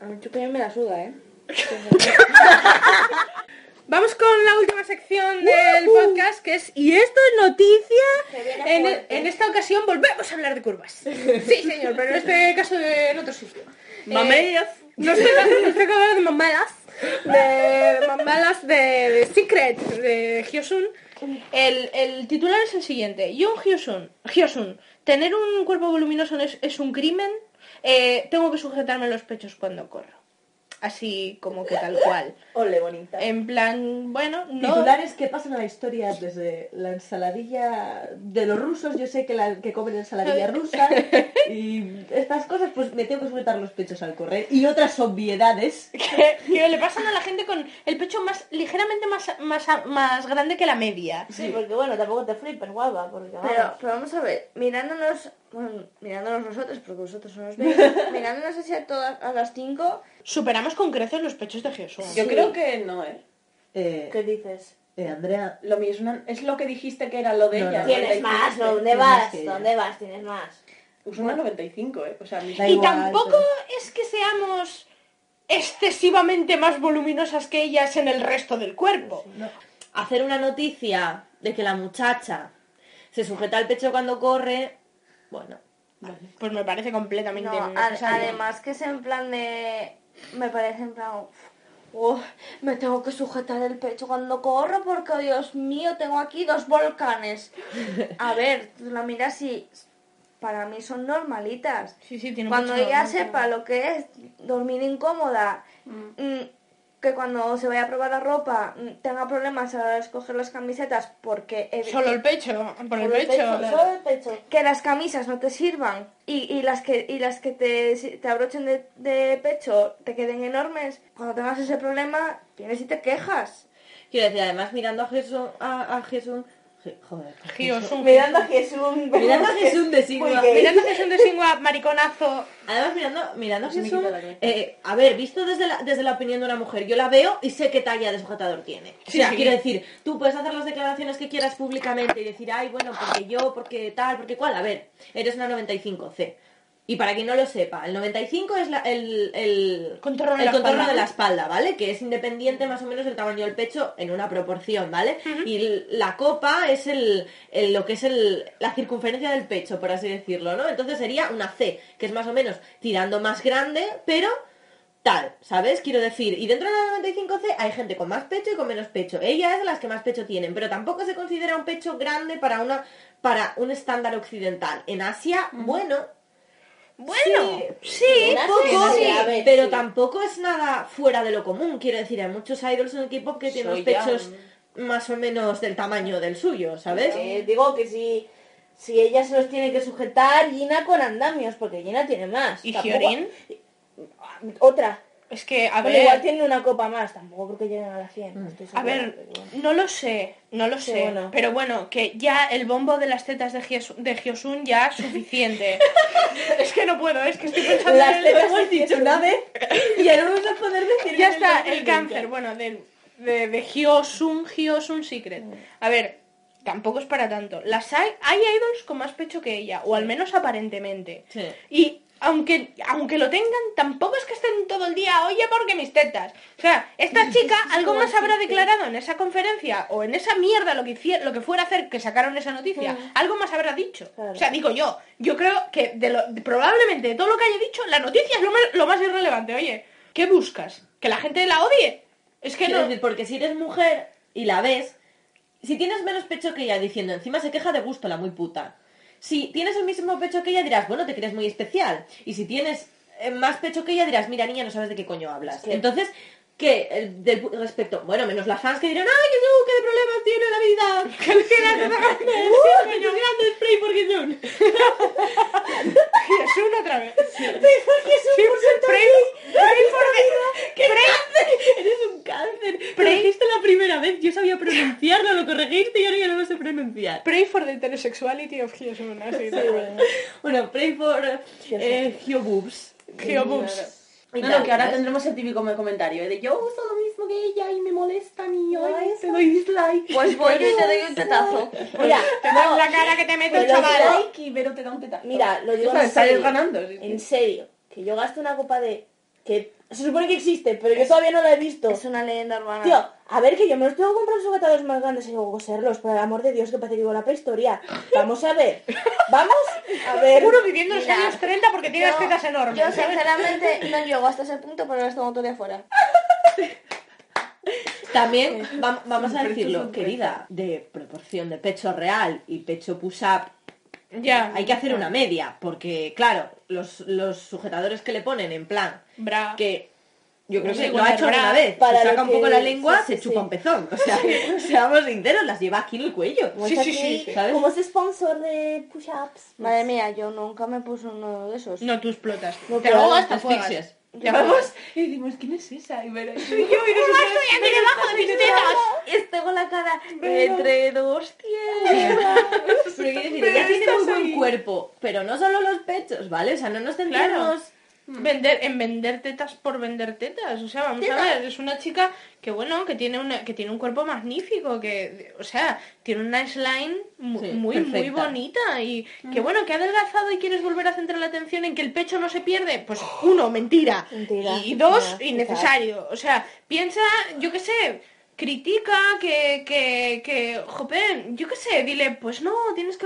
A mí Chupien me la suda, ¿eh? Vamos con la última sección del podcast, que es ¿Y esto es noticia? En, en esta ocasión volvemos a hablar de curvas. Sí, señor, pero en este caso de- en otro sitio. Mamellas. No estoy, no estoy hablando de mamalas, de mamalas de, de Secret, de Hyosun. El, el titular es el siguiente. Yoon Hyosun, Hyosun, tener un cuerpo voluminoso es, es un crimen. Eh, tengo que sujetarme los pechos cuando corro. Así como que tal cual. Ole, bonita. En plan, bueno, no. Titulares que pasan a la historia desde la ensaladilla de los rusos, yo sé que, la, que comen ensaladilla rusa y estas cosas, pues me tengo que sujetar los pechos al correr y otras obviedades. que, que le pasan a la gente con el pecho más ligeramente más, más, más grande que la media. Sí, porque bueno, tampoco te flipes, guapa. Porque, Pero, pero vamos a ver, mirándonos, bueno, mirándonos nosotros, porque vosotros no nos veis, mirándonos así a todas a las cinco, Superamos con creces los pechos de Jesús. Yo creo que no, ¿eh? Eh, ¿Qué dices? eh, Andrea, Lo mismo es lo que dijiste que era lo de No, ella. no. Tienes 95. más, ¿dónde Tienes vas? que- ¿Dónde vas? Tienes más. Pues una 95, ¿eh? O sea, mi- Da Y igual, tampoco pero- es que seamos excesivamente más voluminosas que ellas en el resto del cuerpo. Hacer una noticia de que la muchacha se sujeta al pecho cuando corre, bueno, Pues me parece completamente no, además que es en plan de, me parece en plan, "Uf, me tengo que sujetar el pecho cuando corro porque, Dios mío, tengo aquí dos volcanes. A ver, tú la miras y para mí son normalitas. Sí, sí, tiene Cuando ella normal, sepa lo que es dormir incómoda, mm, que cuando se vaya a probar la ropa mm, tenga problemas a escoger las camisetas porque Solo el pecho, por el Solo el pecho. pecho, solo el pecho. que las camisas no te sirvan y, y las que y las que te, te abrochen de, de pecho te queden enormes, cuando tengas ese problema vienes y te quejas. quiero decir, además mirando a Jesús, a, a Jesús, Je- joder, Hyosun. Mirando a Jesús. mirando a Jesús de Muy Sigma, gay. Mirando a Jesús de Singua, mariconazo. además mirando, mirando cabeza. eh, a ver, visto desde la, desde la opinión de una mujer, yo la veo y sé qué talla de sujetador tiene. O Sí, sea, sí. quiero decir, tú puedes hacer las declaraciones que quieras públicamente y decir, ay, bueno, porque yo, porque tal, porque cual, a ver, eres una 95C. Y para quien no lo sepa, el 95 es la- el, el Contorno de el la contorno espalda. de la espalda, ¿vale? Que es independiente más o menos del tamaño del pecho en una proporción, ¿vale? Y la copa es el, el- lo que es el, la circunferencia del pecho, por así decirlo, ¿no? Entonces sería una C, que es más o menos tirando más grande, pero tal, ¿sabes? Quiero decir, y dentro de la 95C hay gente con más pecho y con menos pecho. Ella es de las que más pecho tienen, pero tampoco se considera un pecho grande para una para un estándar occidental. En Asia, bueno, Bueno, sí, poco, sí, pero sí. tampoco es nada fuera de lo común. Quiero decir, hay muchos idols en el K-pop que tienen los pechos más o menos del tamaño del suyo, ¿sabes? Eh, digo que si, si ella se los tiene que sujetar, Gina con andamios, porque Gina tiene más. ¿Y Tampoco- Hyorin? Otra. Es que, a Bueno, igual ver, tiene una copa más, tampoco creo que lleguen a la 100. no estoy a ver, pero no lo sé, no lo Sí, sé, bueno. pero bueno, que ya el bombo de las tetas de, Hyesu- de Hyosun ya es suficiente. es que no puedo, es que estoy pensando Las en tetas hemos dicho una vez y ya no vamos a poder decir Ya está, el cáncer, bueno, de, de, de Hyosun, Hyosun Secret. A ver, tampoco es para tanto. Las hay, hay idols con más pecho que ella, o al menos aparentemente. Sí. Y aunque, aunque lo tengan, tampoco es que estén todo el día, oye, porque mis tetas. O sea, esta chica algo más habrá declarado en esa conferencia o en esa mierda lo que, hicie- lo que fuera a hacer que sacaron esa noticia, algo más habrá dicho. O sea, digo yo, yo creo que de lo, de- probablemente de todo lo que haya dicho, la noticia es lo más, lo más irrelevante. Oye, ¿qué buscas? ¿Que la gente la odie? Es que no... decir, porque si eres mujer y la ves, si tienes menos pecho que ella diciendo, encima se queja de gusto la muy puta. Si tienes el mismo pecho que ella dirás, bueno, te crees muy especial. Y si tienes eh, más pecho que ella dirás, mira niña, no sabes de qué coño hablas. Entonces, ¿qué? El- del respecto, bueno, menos las fans que dirán, ay, que tú, qué problemas tiene la vida. Que grande, grande spray porque son. Hyosun otra vez. Sí, es un pray, pray for the- pray- Eres un cáncer. Dijiste la primera vez, yo sabía pronunciarlo, lo corregiste y ahora ya no lo sé pronunciar. pray for the heterosexuality of Hyosun. Así, Bueno, pray for eh. Hyoboobs. Y No, tal, no, que ahora ¿sabes? tendremos el típico comentario de yo uso lo mismo que ella y me molesta y ay, te doy dislike. Pues voy yo y te doy un tetazo. Mira, Te no, la cara que te meto, pero chaval. like y Vero te da un tetazo. Mira, lo digo en serio. ganando. En serio, que yo gasto una copa de... que se supone que existe, pero yo todavía no la he visto. Es una leyenda urbana. Tío, a ver que yo me los tengo que comprar sujetadores más grandes y luego coserlos, por el amor de Dios, que parece que digo la prehistoria. Vamos a ver. Vamos a ver. Seguro viviendo en los años 30 porque tiene las tetas enormes. Yo ¿sabes? sinceramente no llego hasta ese punto, pero las tengo todavía fuera. También va- vamos a decirlo, querida, de proporción de pecho real y pecho push-up, Ya. hay que hacer una media, porque claro, los, los sujetadores que le ponen en plan, Bra. que yo creo Sí, que lo ha hecho bra, alguna vez, para se saca un que- poco la lengua, sí, sí, se chupa un pezón, o sea, seamos sinceros, las lleva aquí en el cuello. Como Sí, es sí, sí, ¿sabes? Como es sponsor de push-ups. Madre mía, yo nunca me puse uno de esos. No, tú explotas. No, te ahogas, asfixias. Fuegas. y decimos, ¿quién es esa? Y Vero, Yo, y estoy aquí debajo de mis tetas. Y tengo la cara entre dos tierras. Pero quiero decir, ella tiene muy buen cuerpo, pero no solo los pechos, ¿vale? O sea, no nos centremos... Vender, en vender tetas por vender tetas. O sea, vamos a ver, es una chica que bueno, que tiene una, que tiene un cuerpo magnífico, que, o sea, tiene una slime Sí, muy, muy perfecta. bonita. Y que bueno, que ha adelgazado y quieres volver a centrar la atención en que el pecho no se pierde. Pues uno, mentira. Mentira, Y dos, mentira, innecesario. O sea, piensa, yo qué sé, critica que, que, que, jopen, yo qué sé, dile, pues no, tienes que...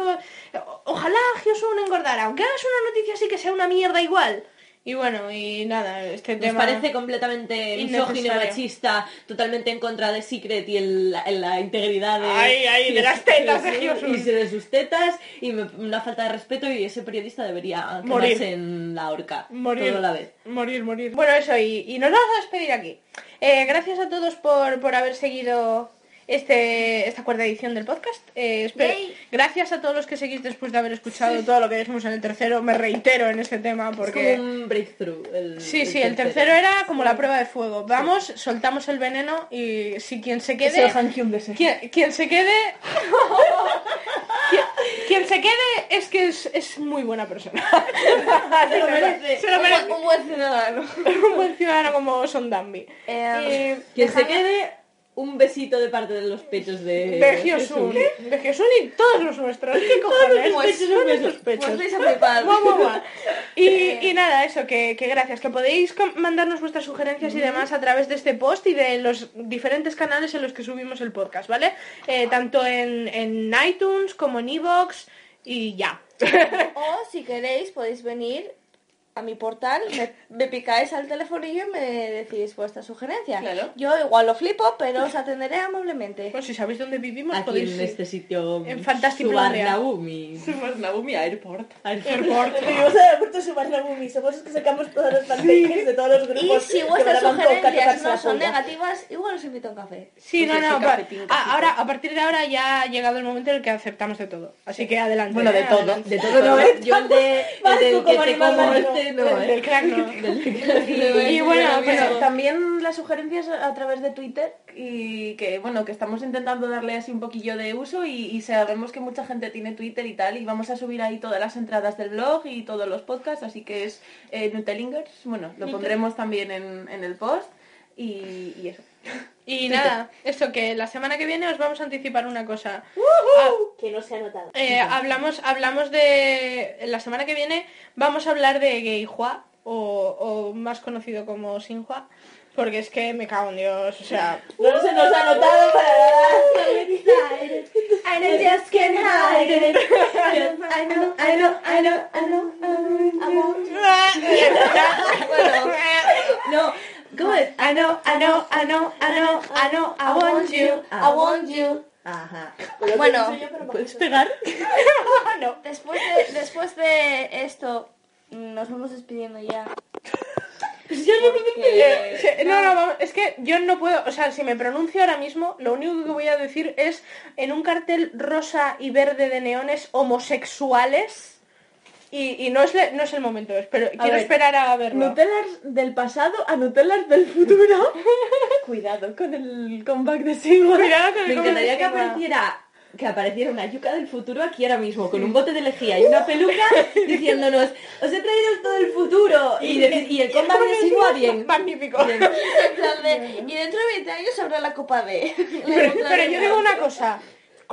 Ojalá Hyosun engordara, aunque hagas una noticia así que sea una mierda igual. Y bueno, y nada, este Nos tema... parece completamente misógino, machista, totalmente en contra de Secret y el- la, la integridad de, Ay, ay, de las tetas de y de sus tetas y me- una falta de respeto y ese periodista debería Morir. en la horca Morir, todo a la vez. morir, morir. Bueno, eso, y, y nos vamos a despedir aquí. Eh, gracias a todos por, por haber seguido este, esta cuarta edición del podcast. Eh, espero- gracias a todos los que seguís después de haber escuchado todo lo que dijimos en el tercero. Me reitero en este tema Es porque... como un breakthrough. El, Sí, sí, el tercero era como la prueba de fuego. Vamos, soltamos el veneno y si quien se Es quede... el. Quien, quien se quede... quien, quien se quede es que es, es muy buena persona. se lo merece. Se lo merece. Un buen ciudadano. Un buen ciudadano como Son Danby. Eh, Quien se quede un besito de parte de los pechos de... De Hyosun. De Hyosun y todos los nuestros. ¿Qué cojones? los pechos, Todos los nuestros pechos. Pues vais a flipar. Guau, guau, guau. Y, y nada, eso, que, que gracias, que podéis mandarnos vuestras sugerencias y demás a través de este post y de los diferentes canales en los que subimos el podcast, ¿vale? Eh, tanto en, en iTunes como en Evox y ya. O si queréis podéis venir a mi portal, me, me picáis al telefonillo y me decís vuestra sugerencia. Claro. Yo igual lo flipo, pero os atenderé amablemente. Pues si sabéis dónde vivimos, Aquí podéis en este sitio... En Fantastiplandia. Subarnabumi. Naomi Airport. Airport. Vivimos en el aeropuerto somos los que sacamos de todos los Y si vuestras sugerencias no son negativas, igual os invito a un café. Sí, no, Pues no, cafetín, ah, ahora, a partir de ahora ya ha llegado el momento en el que aceptamos de todo. Así que adelante. Bueno, de ¿eh? todo. De todo, no. Yo el de... El Vasco del que como te animal como marino. No, Del- ¿eh? del crack no. Y bueno, Bueno, pero- también las sugerencias a través de Twitter y que bueno que estamos intentando darle así un poquillo de uso y, y sabemos que mucha gente tiene Twitter y tal y vamos a subir ahí todas las entradas del blog y todos los podcasts así que es eh, Nutelingers bueno lo pondremos también en, en el post y, y eso Y nada, eso que la semana que viene os vamos a anticipar una cosa. Que no se ha notado. Eh, hablamos, hablamos de. La semana que viene vamos a hablar de Geihua, o, o más conocido como Sinhua, porque es que me cago en Dios, o sea. No se nos ha notado para nada. I just can't hide it. I know, I know, I know, I know, I want No, ¿cómo es? I know, I know, I know, I know, I know, I want you. I want you. Ajá. Bueno, ¿Puedes pegar? no. después de, después de esto, nos vamos despidiendo ya. Porque- Sí, No, no, vamos, es que yo no puedo, o sea, si me pronuncio ahora mismo, lo único que voy a decir es en un cartel rosa y verde de neones homosexuales y, y no, es le- no es el momento, espero, quiero ver, esperar a verlo. Nutellas del pasado a Nutellas del futuro cuidado con el comeback de Sigurd Cuidado con el Me encantaría que apareciera que apareciera una yuca del futuro aquí ahora mismo, con un bote de lejía y una peluca, diciéndonos, os he traído todo el futuro. Y, de- y el comeback de Sigua bien. Magnífico. En plan de, y dentro de 20 años habrá la Copa B. Pero, pero yo digo una cosa,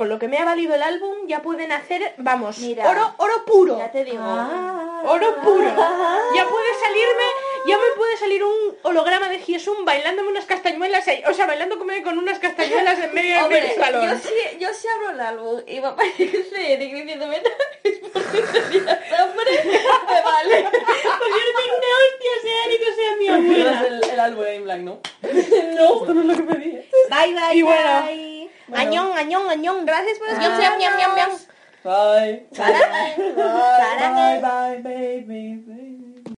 con lo que me ha valido el álbum ya pueden hacer, vamos, Mira. oro, oro puro. Ya te digo. Oro puro. Ya puede salirme, ya me puede salir un holograma de Hyesun bailándome unas castañuelas ahí, o sea, bailando como con unas castañuelas en medio del Hombre, salón. yo sí, yo sí abro el álbum y va a aparecer Eric diciéndome es porque tenías hambre, me vale. el, el álbum en blanco, ¿no? Bye, bye, Y bueno. Bye. Añón, añón, añón, gracias por ñam. Bye. Bye. Bye, bye, baby, baby.